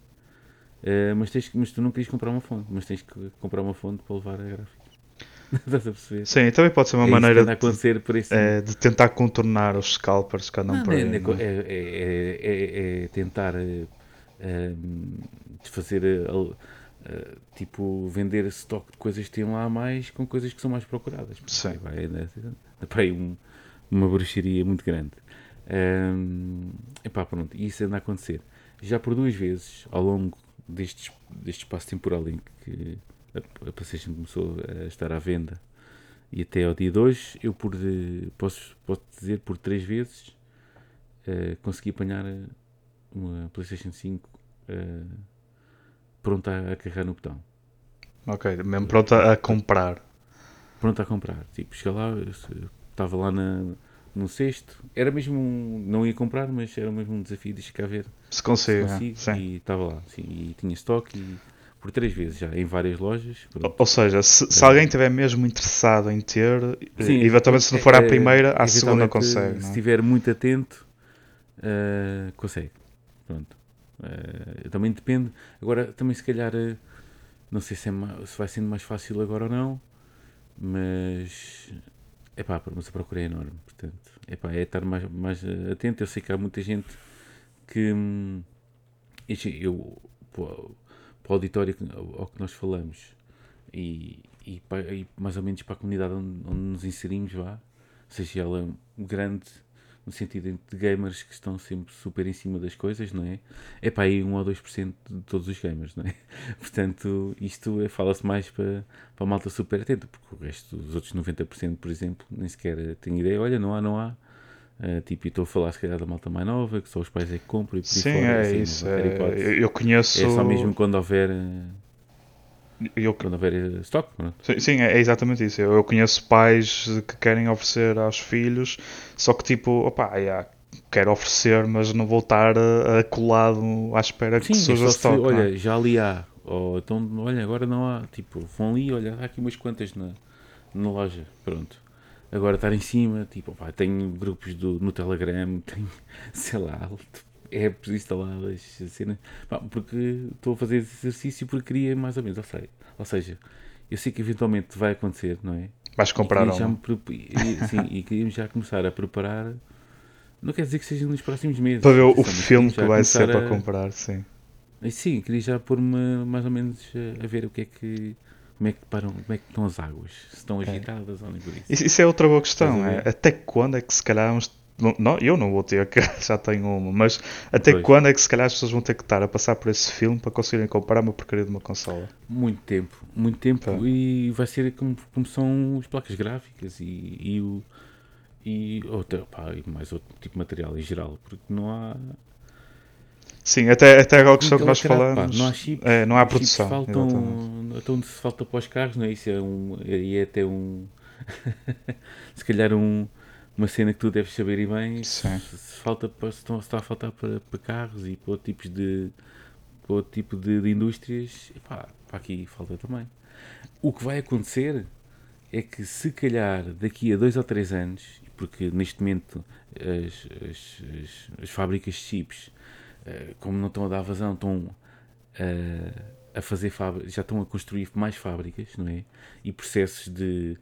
Eh, mas, tens, mas tu não querias comprar uma fonte, mas tens que comprar uma fonte para levar a gráfica. estás a perceber? Sim, também pode ser uma é isso maneira de, acontecer por esse é, de tentar contornar os scalpers que andam Não, por é, aí. é, não é? é- é- é- é tentar eh, ehm, desfazer, eh, eh, tipo, vender stock de coisas que têm lá mais com coisas que são mais procuradas. Sim. Vai, é, é, para aí um- uma bruxaria muito grande. Ehm, epá, pronto, e isso anda a acontecer. Já por duas vezes, ao longo deste, deste espaço temporal em que a, a PlayStation começou a estar à venda e até ao dia de hoje, eu por, eh, posso, posso dizer por três vezes eh, consegui apanhar uma PlayStation 5 eh, pronta a, carregar no botão. Ok, mesmo pronto a, comprar. Pronta a comprar. Tipo, cheguei lá, se- estava lá na, no sexto. Era mesmo um, Não ia comprar, mas era mesmo um desafio de chegar a ver Se se consigo, né? consigo. sim. E estava lá. Sim, e tinha estoque e, por três vezes já, em várias lojas. pronto. Ou- seja, se, se alguém estiver mesmo interessado em ter, Sim, eventualmente se não é- for à é- primeira, à segunda consegue. Se não é? estiver muito atento, eh, consegue. Pronto. Eh, também depende. Agora, também se calhar, eh, não sei se, é se vai sendo mais fácil agora ou não, mas é pá, mas a procura é enorme. Portanto, epá, é estar mais, mais atento. Eu sei que há muita gente que hum, eu para para o auditório ao que nós falamos e, e, pa- e mais ou menos para a comunidade onde, onde nos inserimos vá, seja ela grande no sentido de gamers que estão sempre super em cima das coisas, não é? É para aí 1 ou 2% de todos os gamers, não é? Portanto, isto é- fala-se mais para, para a malta super atenta, porque o resto dos outros 90%, por exemplo, nem sequer tem ideia, olha, não há, não há. Ah, tipo, e estou a falar se calhar da malta mais nova, que só os pais é que compram e por Sim, fora, é assim, isso. é- eu, conheço. É só mesmo quando houver, eh, eu- eh, stock, pronto. Sim, sim, é exatamente isso. Eu, eu conheço pais que querem oferecer aos filhos, só que tipo, opá, yeah, quero oferecer, mas não vou estar eh, colado à espera que Sim, é surja se, stock. não é? olha, já ali há, ou então, olha, agora não há, tipo, vão ali, olha, há aqui umas quantas na, na loja, pronto. Agora estar em cima, tipo, opá, tenho grupos do, no Telegram, tenho, sei lá, apps instaladas, pá, porque estou a fazer esse exercício porque queria mais ou menos, ou seja, ou seja, eu sei que eventualmente vai acontecer, não é? Vais comprar um. sim, e queríamos já começar a preparar. Não quer dizer que seja nos próximos meses. Para ver o, filme que vai ser para a- comprar, sim. e Sim, queria já pôr-me mais ou menos a, ver o que é que. Como é que, param, como é que estão as águas? Se estão agitadas ou nem por isso. Isso, é outra boa questão. É, até quando é que se calhar uns- não, eu não vou ter, que já tenho uma, mas até Pois. quando é que se calhar as pessoas vão ter que estar a passar por esse filme para conseguirem comprar uma porcaria de uma consola? Muito tempo, muito tempo Tá. e vai ser como, como são as placas gráficas e, e o. E, outra, pá, e mais outro tipo de material em geral, porque não há. Sim, até, até agora a questão que Aquela nós caralho, pá, falamos. não há chips, é, não há produção. faltam, exatamente. então se falta para os carros, não é? Isso é um. E é até um. se calhar um, uma cena que tu deves saber e bem. Sim. Falta para, estão- está a faltar para, para carros e para outros tipos de. para outro tipo de, de indústrias, epá, para aqui falta também. O que vai acontecer é que se calhar daqui a dois ou três anos, porque neste momento as, as, as, as fábricas de chips, eh, como não estão a dar vazão, estão eh, a fazer fábricas, já estão a construir mais fábricas, não é? E processos de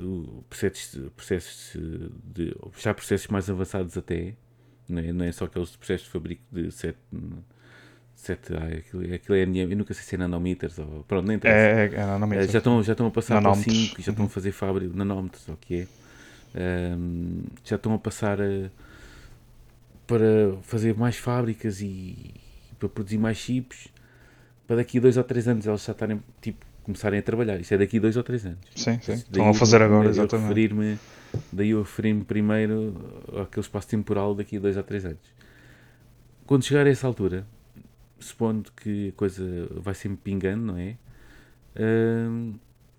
o- processos, processos de já processos mais avançados até, não é? Não é só aqueles processos de fabrico de 7 7 ah, aquilo, aquilo é, eu nunca sei se é nanomíters ou pronto, nem interessa. É, é, é, Eh, já, estão, já estão a passar para Nanómetros. 5 já estão a fazer fábrica nanómetros, o que é. Já estão a passar a- para fazer mais fábricas e, para produzir mais chips para daqui a 2 ou 3 anos eles já estarem tipo, começarem a trabalhar. Isso é daqui a 2 ou 3 anos. Sim, sim. Estão a fazer eu- agora, eu exatamente. referir-me- daí eu referir-me primeiro àquele espaço temporal daqui a 2 ou 3 anos. Quando chegar a essa altura, supondo que a coisa vai sempre pingando, não é? Hum,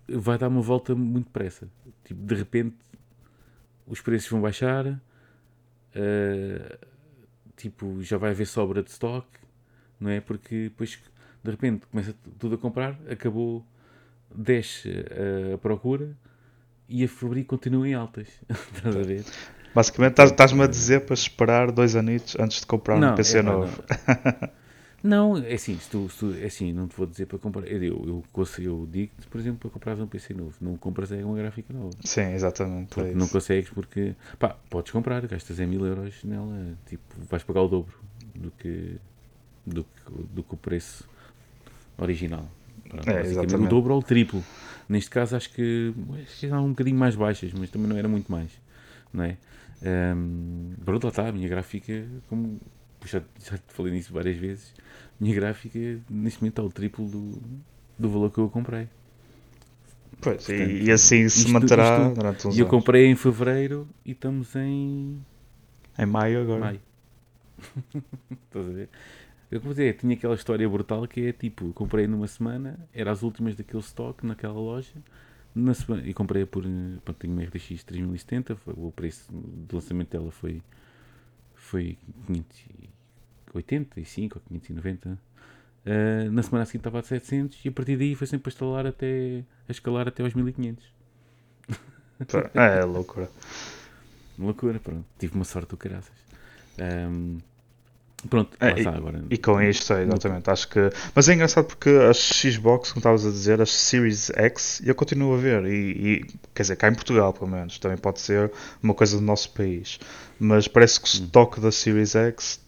vai dar uma volta muito depressa. Tipo, de repente, os preços vão baixar, ah, tipo, já vai haver sobra de stock, não é? Porque depois, de repente, começa tudo a comprar, acabou, desce ah, a procura e a fabrico continua em altas. Estás a ver? Basicamente, estás- estás-me a dizer para esperar dois anitos antes de comprar um PC epá, novo. Não, é assim, se tu, se tu- é assim, não te vou dizer para comprar. Eu, eu, eu, eu digo-te, por exemplo, para comprar um PC novo. Não compras é uma gráfica nova. Sim, exatamente. É não consegues porque, pá, podes comprar, gastas em mil euros nela, tipo, vais pagar o dobro do que, do do que o preço original. Pronto, É, exatamente. o dobro ou o triplo. Neste caso acho que, eram um bocadinho mais baixas, mas também não era muito mais, não é? Ahm, pronto, lá está, a minha gráfica, como já, já te falei nisso várias vezes, a minha gráfica neste momento está o triplo do, do valor que eu comprei. Pois, e- Portanto, e, assim se isto- manterá isto- durante uns E eu anos. comprei em fevereiro e estamos em Em maio agora. maio. Estás a ver? Eu dizer, tinha aquela história brutal que é tipo, comprei numa semana, era as últimas daquele stock naquela loja, na semana, e comprei por, eh, pronto, tenho uma RTX 3070, foi- o preço do lançamento dela foi, foi 585 ou 590. Ah, na semana seguinte estava a 700 e a partir daí foi sempre a escalar até, a escalar até aos 1500. É, loucura. Uma loucura, pronto. Tive uma sorte do caraças. Ahm, pronto, É, está agora. E com isto, é, exatamente, acho que. Mas é engraçado porque as Xbox, como estavas a dizer, as Series X, eu continuo a ver. E, e, quer dizer, cá em Portugal, pelo menos, também pode ser uma coisa do nosso país. Mas parece que o estoque da Series X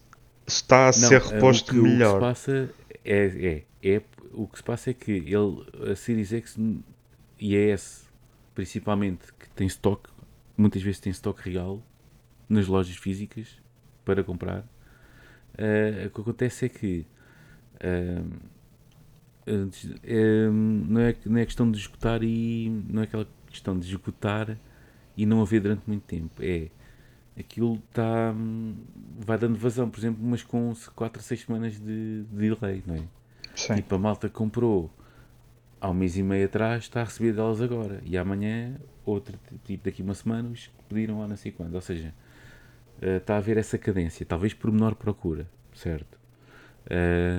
está a Não, ser ah, reposto o que, O que se melhor. passa é, é, é- o que se passa é que ele, a Series X e a S, principalmente, que tem stock, muitas vezes tem stock real nas lojas físicas para comprar. Ah, o que acontece é que antes- é, não, é, não é questão de esgotar e não é aquela questão de esgotar e não haver durante muito tempo. É aquilo está vai dando vazão, por exemplo, mas com 4 a 6 semanas de, de delay, não é? Sim. Tipo, a malta comprou há um mês e meio atrás está a receber delas agora e amanhã, outra, tipo daqui a uma semana, os que pediram há não sei quando. Ou seja, eh, está a haver essa cadência, talvez por menor procura, certo? Eh,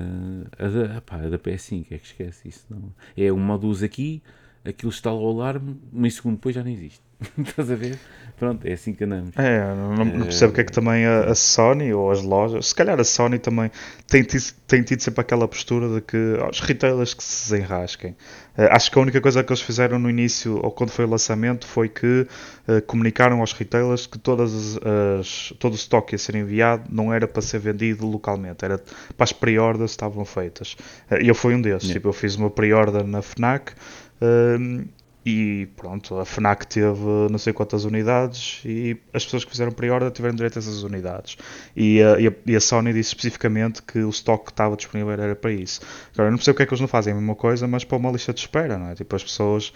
a, da, a da PS5 é que esquece isso, não. É uma duas aqui, aquilo estala o alarme, meio segundo depois já nem existe. Estás a ver? Pronto, é assim que andamos. É, não, não percebo porque é que também a, a Sony ou as lojas, se calhar a Sony também tem tido, tem tido sempre aquela postura de que os retailers que se desenrasquem. Eh, acho que a única coisa que eles fizeram no início ou quando foi o lançamento foi que eh, comunicaram aos retailers que todas as, todo o stock ia ser enviado não era para ser vendido localmente, era para as pre-orders que estavam feitas. Eh, E eu fui um desses, Yeah. tipo, eu fiz uma pre-order na FNAC. ehm, e pronto, a FNAC teve não sei quantas unidades e as pessoas que fizeram pre-order tiveram direito a essas unidades. E, a- e a, e a Sony disse especificamente que o stock que estava disponível era para isso. Agora, eu não percebo porque é que eles não fazem a mesma coisa, mas para uma lista de espera, não é? Tipo, as pessoas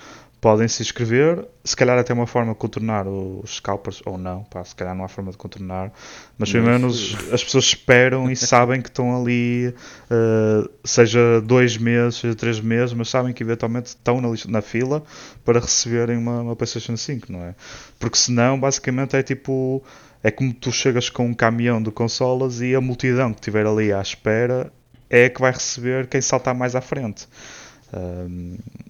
podem se inscrever, se calhar até uma forma de contornar os scalpers, ou não, pá, se calhar não há forma de contornar, mas pelo menos as pessoas esperam e sabem que estão ali, eh, seja dois meses, seja três meses, mas sabem que eventualmente estão na, lista- na fila para receberem uma, uma PlayStation 5, não é? Porque senão, basicamente, é tipo. É como tu chegas com um caminhão de consolas e a multidão que estiver ali à espera é que vai receber quem saltar mais à frente.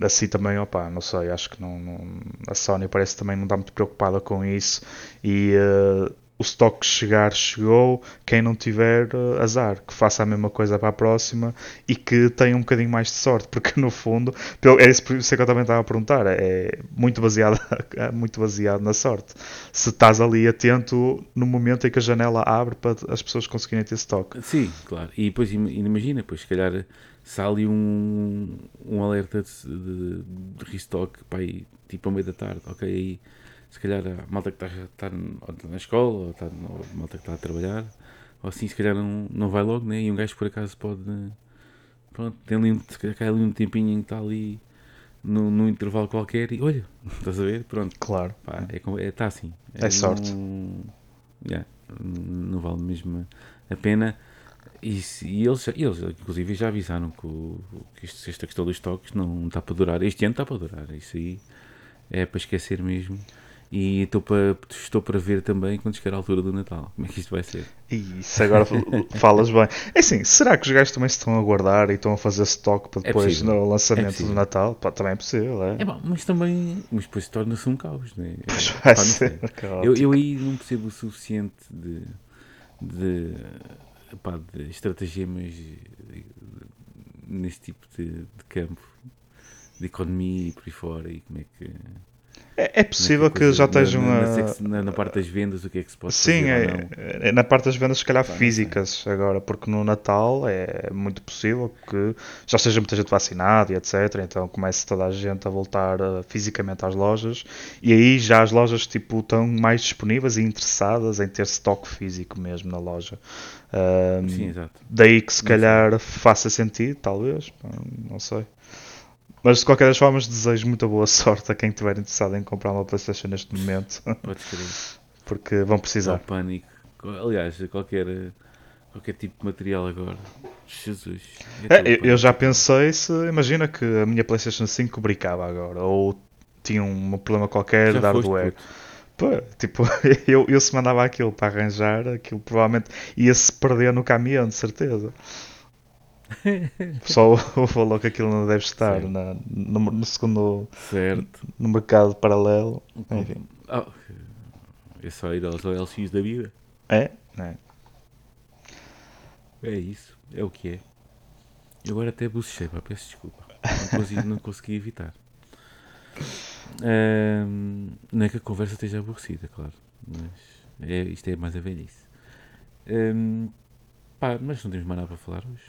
Assim também, opá, não sei, acho que não, não- a Sony parece também não está muito preocupada com isso e eh, o stock que chegar chegou, quem não tiver eh, azar, que faça a mesma coisa para a próxima e que tenha um bocadinho mais de sorte, porque no fundo, é isso é que eu também estava a perguntar, é muito baseado, é muito baseado na sorte. Se estás ali atento no momento em que a janela abre para as pessoas conseguirem ter stock. Sim, claro. E depois im- imagina, pois se calhar se há ali um, um alerta de, de, de restock para aí, tipo a meio da tarde, ok, aí se calhar a malta que está, está na escola ou está, ou a malta que está a trabalhar, ou assim, se calhar não, não vai logo, né? E um gajo por acaso pode, pronto, tem ali, se calhar cai ali um tempinho em que está ali no, num intervalo qualquer e olha, estás a ver? Pronto, Claro. pá, é, como- é, tá assim. É sorte. Não, yeah, não vale mesmo a pena. E, e eles, eles, inclusive, já avisaram que, o- que isto- esta questão dos toques não está para durar. Este ano está para durar. Isso aí é para esquecer mesmo. E estou para, estou para ver também quando chegar a altura do Natal. Como é que isto vai ser? Isso agora falas bem. É assim, será que os gajos também se estão a guardar e estão a fazer stock para É depois possível. no É lançamento possível. do Natal? Pá, também é possível, é? É bom, mas também. Mas depois torna-se um caos, né? Pois Pá, vai não ser. Eu, eu aí não percebo o suficiente de, de, pá, de estratagemas nesse tipo de, de campo, de economia e por aí fora. E como é que. É, é possível que já estejam na, na, na- na parte das vendas, o que é que se pode Sim, fazer é, é na parte das vendas, se calhar físicas agora, porque no Natal é muito possível que já esteja muita gente vacinada e etc. Então comece toda a gente a voltar uh, fisicamente às lojas e aí já as lojas tipo, estão mais disponíveis e interessadas em ter stock físico mesmo na loja. Sim, exato. Daí que se calhar faça sentido, talvez, não sei. Mas de qualquer das formas desejo muita boa sorte a quem estiver interessado em comprar uma Playstation neste momento, porque vão precisar. pânico. Aliás, qualquer, qualquer tipo de material agora. Jesus. É, tão eu- já pensei se, imagina que a minha Playstation 5 brincava agora, ou tinha um problema qualquer Já de hardware. Pô, tipo, eu, eu se mandava aquilo para arranjar, aquilo provavelmente ia-se perder no caminhão, de certeza. Só o valor que aquilo não deve estar na- no, no segundo Certo. no mercado paralelo. Enfim. Ah, é só ir aos OLX da vida. É? É. É isso. É o que é. Eu agora até bucejei, pá, peço desculpa. Não consegui, não consegui evitar. Ahm, não é que a conversa esteja aborrecida, claro. Mas é, isto é mais a velhice. Ahm, pá, mas não temos mais nada para falar hoje.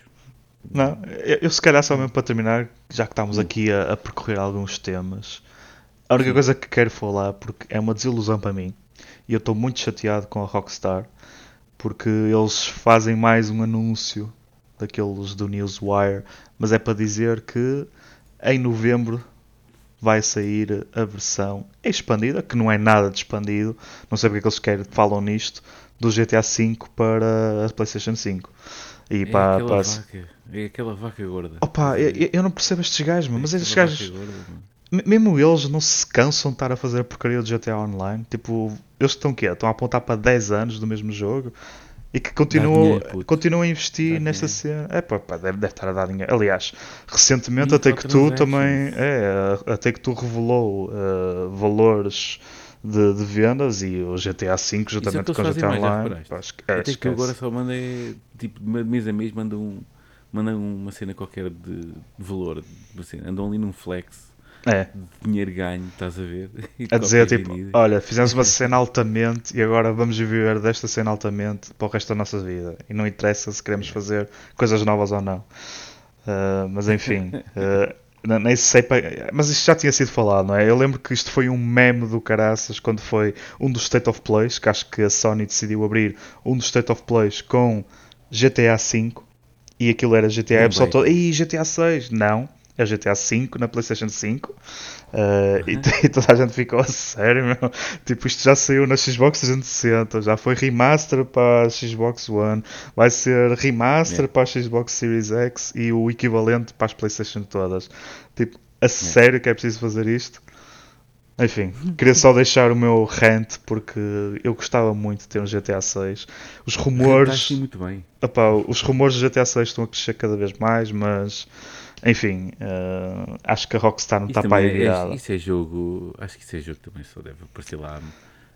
Não, eu, eu se calhar só mesmo para terminar, já que estamos aqui a, a percorrer alguns temas, a única Sim. coisa que quero falar, porque é uma desilusão para mim, e eu estou muito chateado com a Rockstar, porque eles fazem mais um anúncio daqueles do Newswire, mas é para dizer que em novembro vai sair a versão expandida, que não é nada de expandido, não sei porque é que eles querem, falam nisto, do GTA V para a PlayStation 5. E É para, aquela para- vaca. É aquela vaca gorda. Opa, eu, eu- não percebo estes gajos, mas É estes aquela gajos, gorda, mano. mesmo eles não se cansam de estar a fazer a porcaria do GTA Online. Tipo, eles estão quê? Estão a apontar para 10 anos do mesmo jogo. e que continuam, dinheiro, continuam a investir Dá nesta dinheiro. cena. É pá, pá, deve, deve estar a dar dinheiro. Aliás, recentemente a Microtransactions. Take-Two também. É, a Take-Two revelou uh, valores de, de vendas e o GTA V, é juntamente com o GTA Online. pá, é, Até que esquece. agora só manda é, tipo, de mês a mês manda, um, manda uma cena qualquer de, de valor. Assim, andam ali num flex É, de dinheiro ganho, estás a ver? E a dizer tipo, olha, fizemos uma cena altamente e agora vamos viver desta cena altamente para o resto da nossa vida. E não interessa se queremos fazer coisas novas ou não. Uh, mas enfim, uh, nem sei. Mas isto já tinha sido falado, não é? Eu lembro que isto foi um meme do caraças quando foi um dos State of Plays, que acho que a Sony decidiu abrir um dos State of Plays com GTA V e aquilo era GTA. E a pessoa toda, Ih, GTA 6? Não. É o GTA V na PlayStation 5 Uh, e, e toda a gente ficou a sério, meu. Tipo, isto já saiu na Xbox 360, já foi remaster para a Xbox One, vai ser remaster Yeah. para a Xbox Series X e o equivalente para as PlayStation todas. Tipo, a sério que é preciso fazer isto? Enfim, queria só deixar o meu rant porque eu gostava muito de ter um GTA 6. Os Está rumores, assim muito bem. Epá, os rumores do GTA 6 estão a crescer cada vez mais, mas enfim, uh, acho que a Rockstar não Isso, está para aí também é, virada. isso é jogo. Acho que isso é jogo que também só deve aparecer lá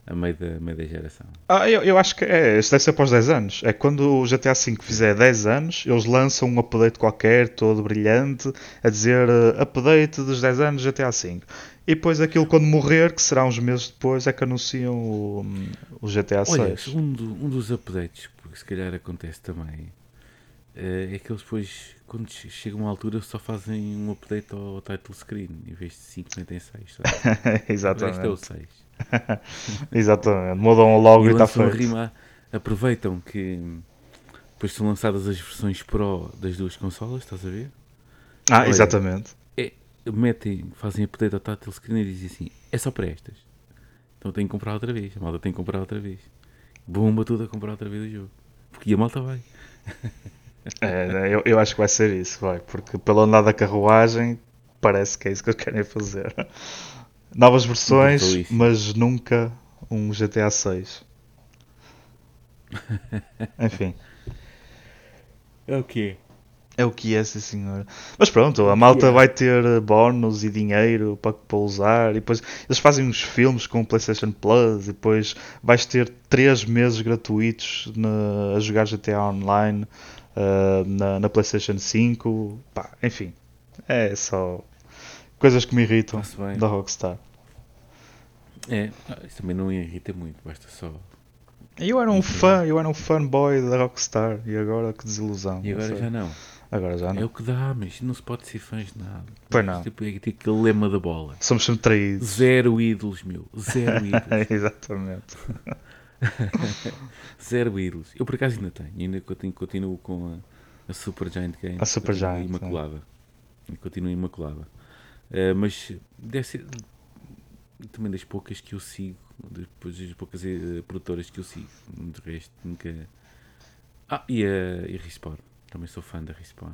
a meio da, meio da geração. Ah, eu, eu acho que é, isso deve ser após 10 anos. É quando o GTA V fizer 10 anos, eles lançam um update qualquer, todo brilhante, a dizer uh, update dos 10 anos GTA V. E depois aquilo quando morrer, que será uns meses depois, é que anunciam o, o GTA Olha, 6. um, do- um dos updates, porque se calhar acontece também, é que eles depois, quando che- chega uma altura, só fazem um update ao title screen, em vez de 5, metem 6. Agora este é o Exatamente. 6. Exatamente. Mudam logo e está lançam a feito. rima, aproveitam que depois são lançadas as versões Pro das duas consolas, estás a ver? Ah, Olha, exatamente. Metem, fazem update ao title screen e dizem assim: é só para estas. Então tenho que comprar outra vez. A malta tem que comprar outra vez. Bomba tudo a comprar outra vez o jogo. Porque a malta vai. É, eu, eu acho que vai ser isso, vai, porque pelo andar da carruagem parece que é isso que eles querem fazer. Novas versões, mas nunca um GTA 6. Enfim, É o quê? é o que é, sim senhor. Mas pronto, a malta é. vai ter bónus e dinheiro para, para usar. E depois eles fazem uns filmes com o PlayStation Plus. E depois vais ter 3 meses gratuitos na- a jogar GTA Online eh, na, na PlayStation 5. Pá, enfim, é só coisas que me irritam da Rockstar. É, isso também não irrita muito, basta só. Eu era um fã, eu era um fanboy da Rockstar. E agora que desilusão. E agora já não. Agora já É não. o que dá, mas não se pode ser fãs de nada. Pois não. Tipo, é tipo aquele lema da bola. Somos sempre traídos. Zero ídolos, meu. Zero ídolos. Exatamente. Zero ídolos. Eu por acaso ainda tenho. Ainda continuo, com a, a Super Giant Games. A Super Giant, Imaculada. E Continuo imaculada. Eh, mas deve ser também das poucas que eu sigo. Depois das poucas eh, produtoras que eu sigo. De resto, nunca. Ah, e a, e a Respawn. Também sou fã da Respawn.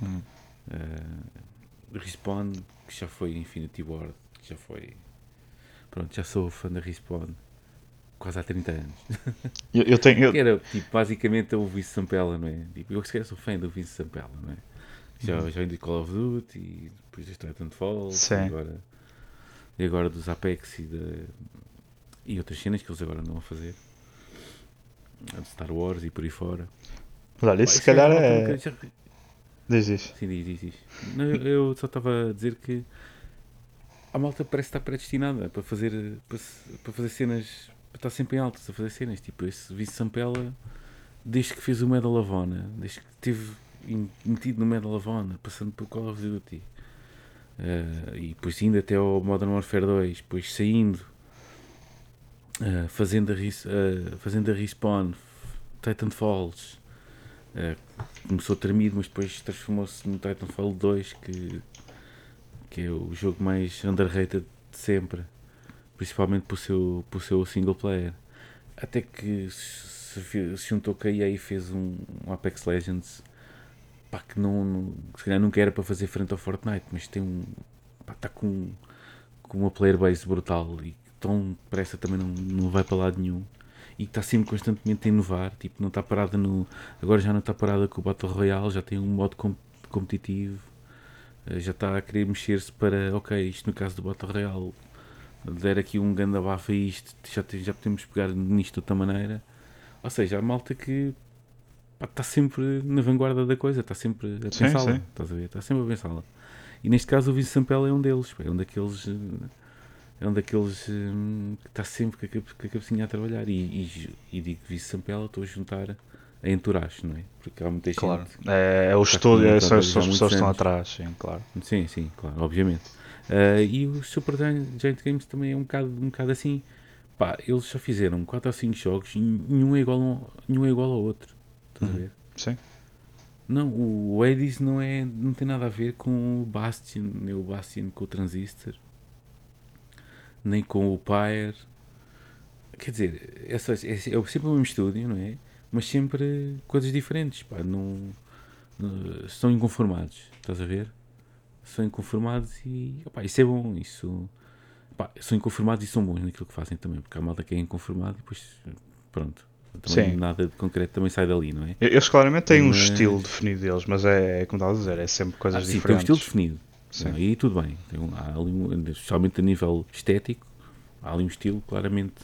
Hum. Uh, Respawn, que já foi Infinity Ward, que já foi. Pronto, já sou fã da Respawn quase há 30 anos. Eu, eu tenho. eu- Que era, tipo, basicamente o Vince Sampella, não é? Tipo, eu se calhar sou fã do Vince Sampella, não é? Já, já vim do Call of Duty, e depois do Titanfall, Sim. e agora, e agora dos Apex e, da e outras cenas que eles agora andam a fazer. A de Star Wars e por aí fora. Olha, Pá, isso se é calhar é. Diz isso. Sim, diz, diz, diz. Não, eu, eu só estava a dizer que a malta parece estar predestinada para fazer, para, para fazer cenas, estar sempre em altas a fazer cenas. Tipo, esse Vice Sampella, desde que fez o Medal of Honor, desde que esteve metido no Medal of Honor, passando por Call of Duty, eh, e depois indo até ao Modern Warfare 2, depois saindo, eh, fazendo, a, res- eh, fazendo a Respawn, Titanfalls. eh, começou tremido, mas depois transformou-se no Titanfall 2, que, que é o jogo mais underrated de sempre, principalmente por seu, por seu single player. Até que se, se juntou com a EA e fez um, um Apex Legends pá, que não, não- se calhar nunca era para fazer frente ao Fortnite, mas tem um. está com, com uma player base brutal e tão depressa também não, não vai para lado nenhum. e está sempre constantemente a inovar, tipo, não está parada no. Agora já não está parada com o Battle Royale, já tem um modo com, competitivo, uh, já está a querer mexer-se para, ok, isto no caso do Battle Royale, der aqui um grande abafa a isto, já, já podemos pegar nisto de outra maneira. Ou seja, a malta que está sempre na vanguarda da coisa, está sempre a pensá-la, estás a ver? Está sempre a pensá-la. E neste caso o Vince Sampel é um deles, é um daqueles é um daqueles hum, que está sempre com a, cabecinha a trabalhar. E, e, e digo Vince Sampel, estou a juntar a Entourage, não é? Porque há muita claro. gente. É, é o estúdio, é, são as pessoas que estão atrás, sim, claro. Sim, sim, claro, obviamente. Uh, e o Super Giant Games também é um bocado, um bocado assim. Pá, eles já fizeram 4 ou 5 jogos e nenhum é igual, ao, nenhum é igual ao outro. Estás uhum. a ver? Sim. Não, o Hades não, é, não tem nada a ver com o Bastion, nem o Bastion com o Transistor, nem com o Pyre. Quer dizer, essas, é, é sempre o mesmo estúdio, não é? Mas sempre coisas diferentes, pá, não, não estão inconformados, estás a ver? São inconformados e opá, isso é bom, isso pá, são inconformados e são bons naquilo que fazem também, porque há malta que é inconformado e depois pronto, também Sim. nada de concreto também sai dali, não é? Eles claramente têm mas... um estilo definido deles, mas é, é como estava a dizer, é sempre coisas ah, sim, diferentes. Tem um estilo definido. Sim. E tudo bem. Tem um, há ali, especialmente a nível estético, há ali um estilo, claramente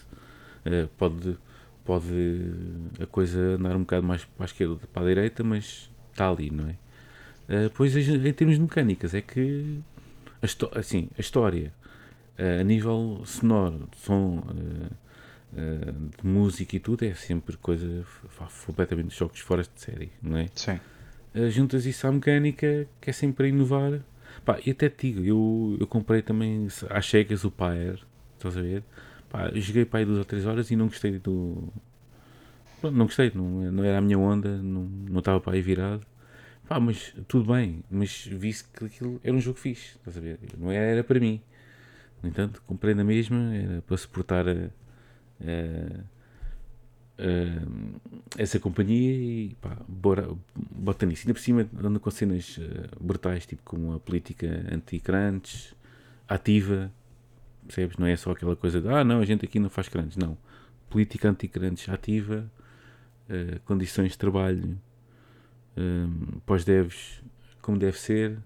uh, pode, pode a coisa andar um bocado mais para a esquerda para a direita, mas está ali, não é? Uh, pois em termos de mecânicas, é que a, assim, a história uh, a nível sonoro, som, uh, de música e tudo, é sempre coisa completamente jogos fora de série, não é? Sim. Juntas isso à mecânica, que é sempre a inovar. Pá, e até te digo, eu, eu comprei também às chegas o Pyre, estás a ver? Pá, joguei para aí duas ou três horas e não gostei do. Não gostei, não, não era a minha onda, não, não estava para aí virado. Pá, mas tudo bem, mas vi que aquilo era um jogo fixe, estás a ver? Não era, para mim. No entanto, comprei na mesma, era para suportar a, uh, uh, essa companhia e pá, bora, bota nisso. Ainda por cima anda com cenas uh, brutais, tipo como a política anti-crunch, ativa, percebes? Não é só aquela coisa de ah, não, a gente aqui não faz crunch, não. Política anti-crunch ativa, condições de trabalho pós-devs como deve ser,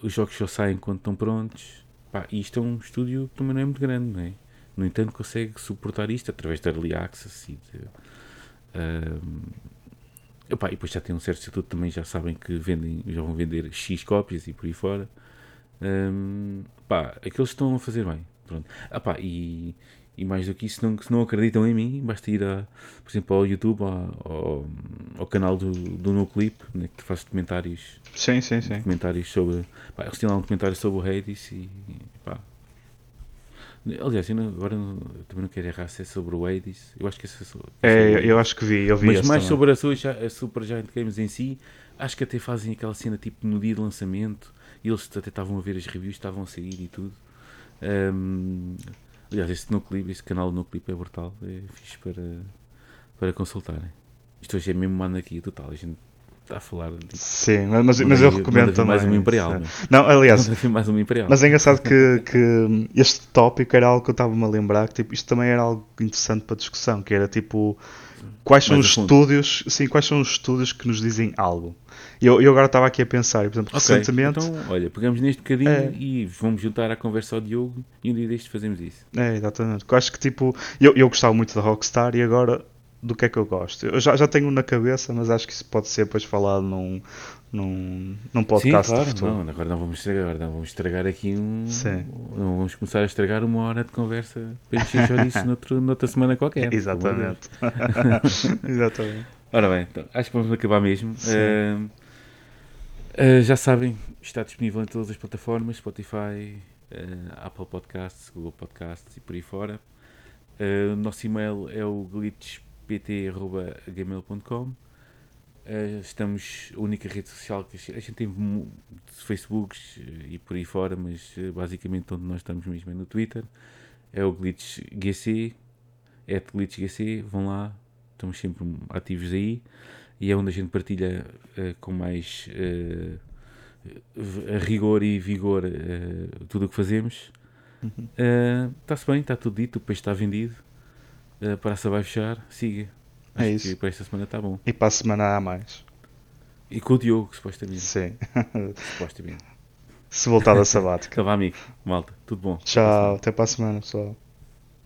os jogos só saem quando estão prontos. Pá, isto é um estúdio que também não é muito grande, não é? No entanto, consegue suportar isto através da Early Access e de. Uh, epá, e depois já tem um certo estatuto também, já sabem que vendem, já vão vender X cópias e por aí fora. Um, pá, aqueles estão a fazer bem. Pronto. E, e mais do que isso, se não, se não acreditam em mim, basta ir, a, por exemplo, ao YouTube, ao, ao canal do, do NoClip, né, que faz comentários. Sim, sim, sim. Comentários sobre. Pá, eles têm lá um comentário sobre o Hades e. Pá, Aliás, eu não, agora não, também não quero errar se é sobre o Hades. Eu acho que é sobre, é, eu acho que vi, eu vi Mas mais também. sobre a, sua, a Super Giant Games em si, acho que até fazem aquela cena tipo no dia de lançamento. E eles até estavam a ver as reviews, estavam a sair e tudo. Um, aliás, este Nuclip, este canal do Nuclip é brutal. É fixe para, para consultarem. Isto hoje é mesmo manda aqui total. A gente a falar. De... Sim, mas, mas eu recomendo também. Mais uma Imperial. Não, não aliás. mais uma Imperial. Mas é engraçado que, que este tópico era algo que eu estava-me a lembrar, que tipo, isto também era algo interessante para discussão, que era tipo. Quais são mais os estúdios, sim, quais são os estúdios que nos dizem algo? Eu, eu agora estava aqui a pensar, por exemplo, okay, recentemente. Então, olha, pegamos neste bocadinho é, e vamos juntar à conversa ao Diogo e um dia deste fazemos isso. É, exatamente. Eu acho que tipo, eu, eu gostava muito da Rockstar e agora do que é que eu gosto. Eu já, já tenho na cabeça, mas acho que isso pode ser depois falado num, num, num podcast Sim, claro, futuro. Não, agora não vamos estragar, agora não vamos estragar aqui um. Sim. Não vamos começar a estragar uma hora de conversa para encher chouriço noutro, noutra semana qualquer. Exatamente. Exatamente. Ora bem, então, acho que vamos acabar mesmo. Uh, uh, já sabem, está disponível em todas as plataformas: Spotify, uh, Apple Podcasts, Google Podcasts e por aí fora. o nosso e-mail é o glitch pt.gmail.com uh, eh, Estamos, a única rede social que a gente tem Facebooks eh, e por aí fora, mas uh, basicamente onde nós estamos mesmo é no Twitter. É o GlitchGC, é GlitchGC, vão lá, estamos sempre ativos aí e é onde a gente partilha uh, com mais rigor e vigor tudo o que fazemos. Está-se uhum. bem, está tudo dito, o peixe está vendido. A praça vai fechar, siga. É Acho isso. que para esta semana está bom. E para a semana há mais. E com o Diogo, supostamente. Sim. supostamente. Se voltar da sabática. Então vá, amigo. Malta, tudo bom. Tchau, até para a semana, pessoal.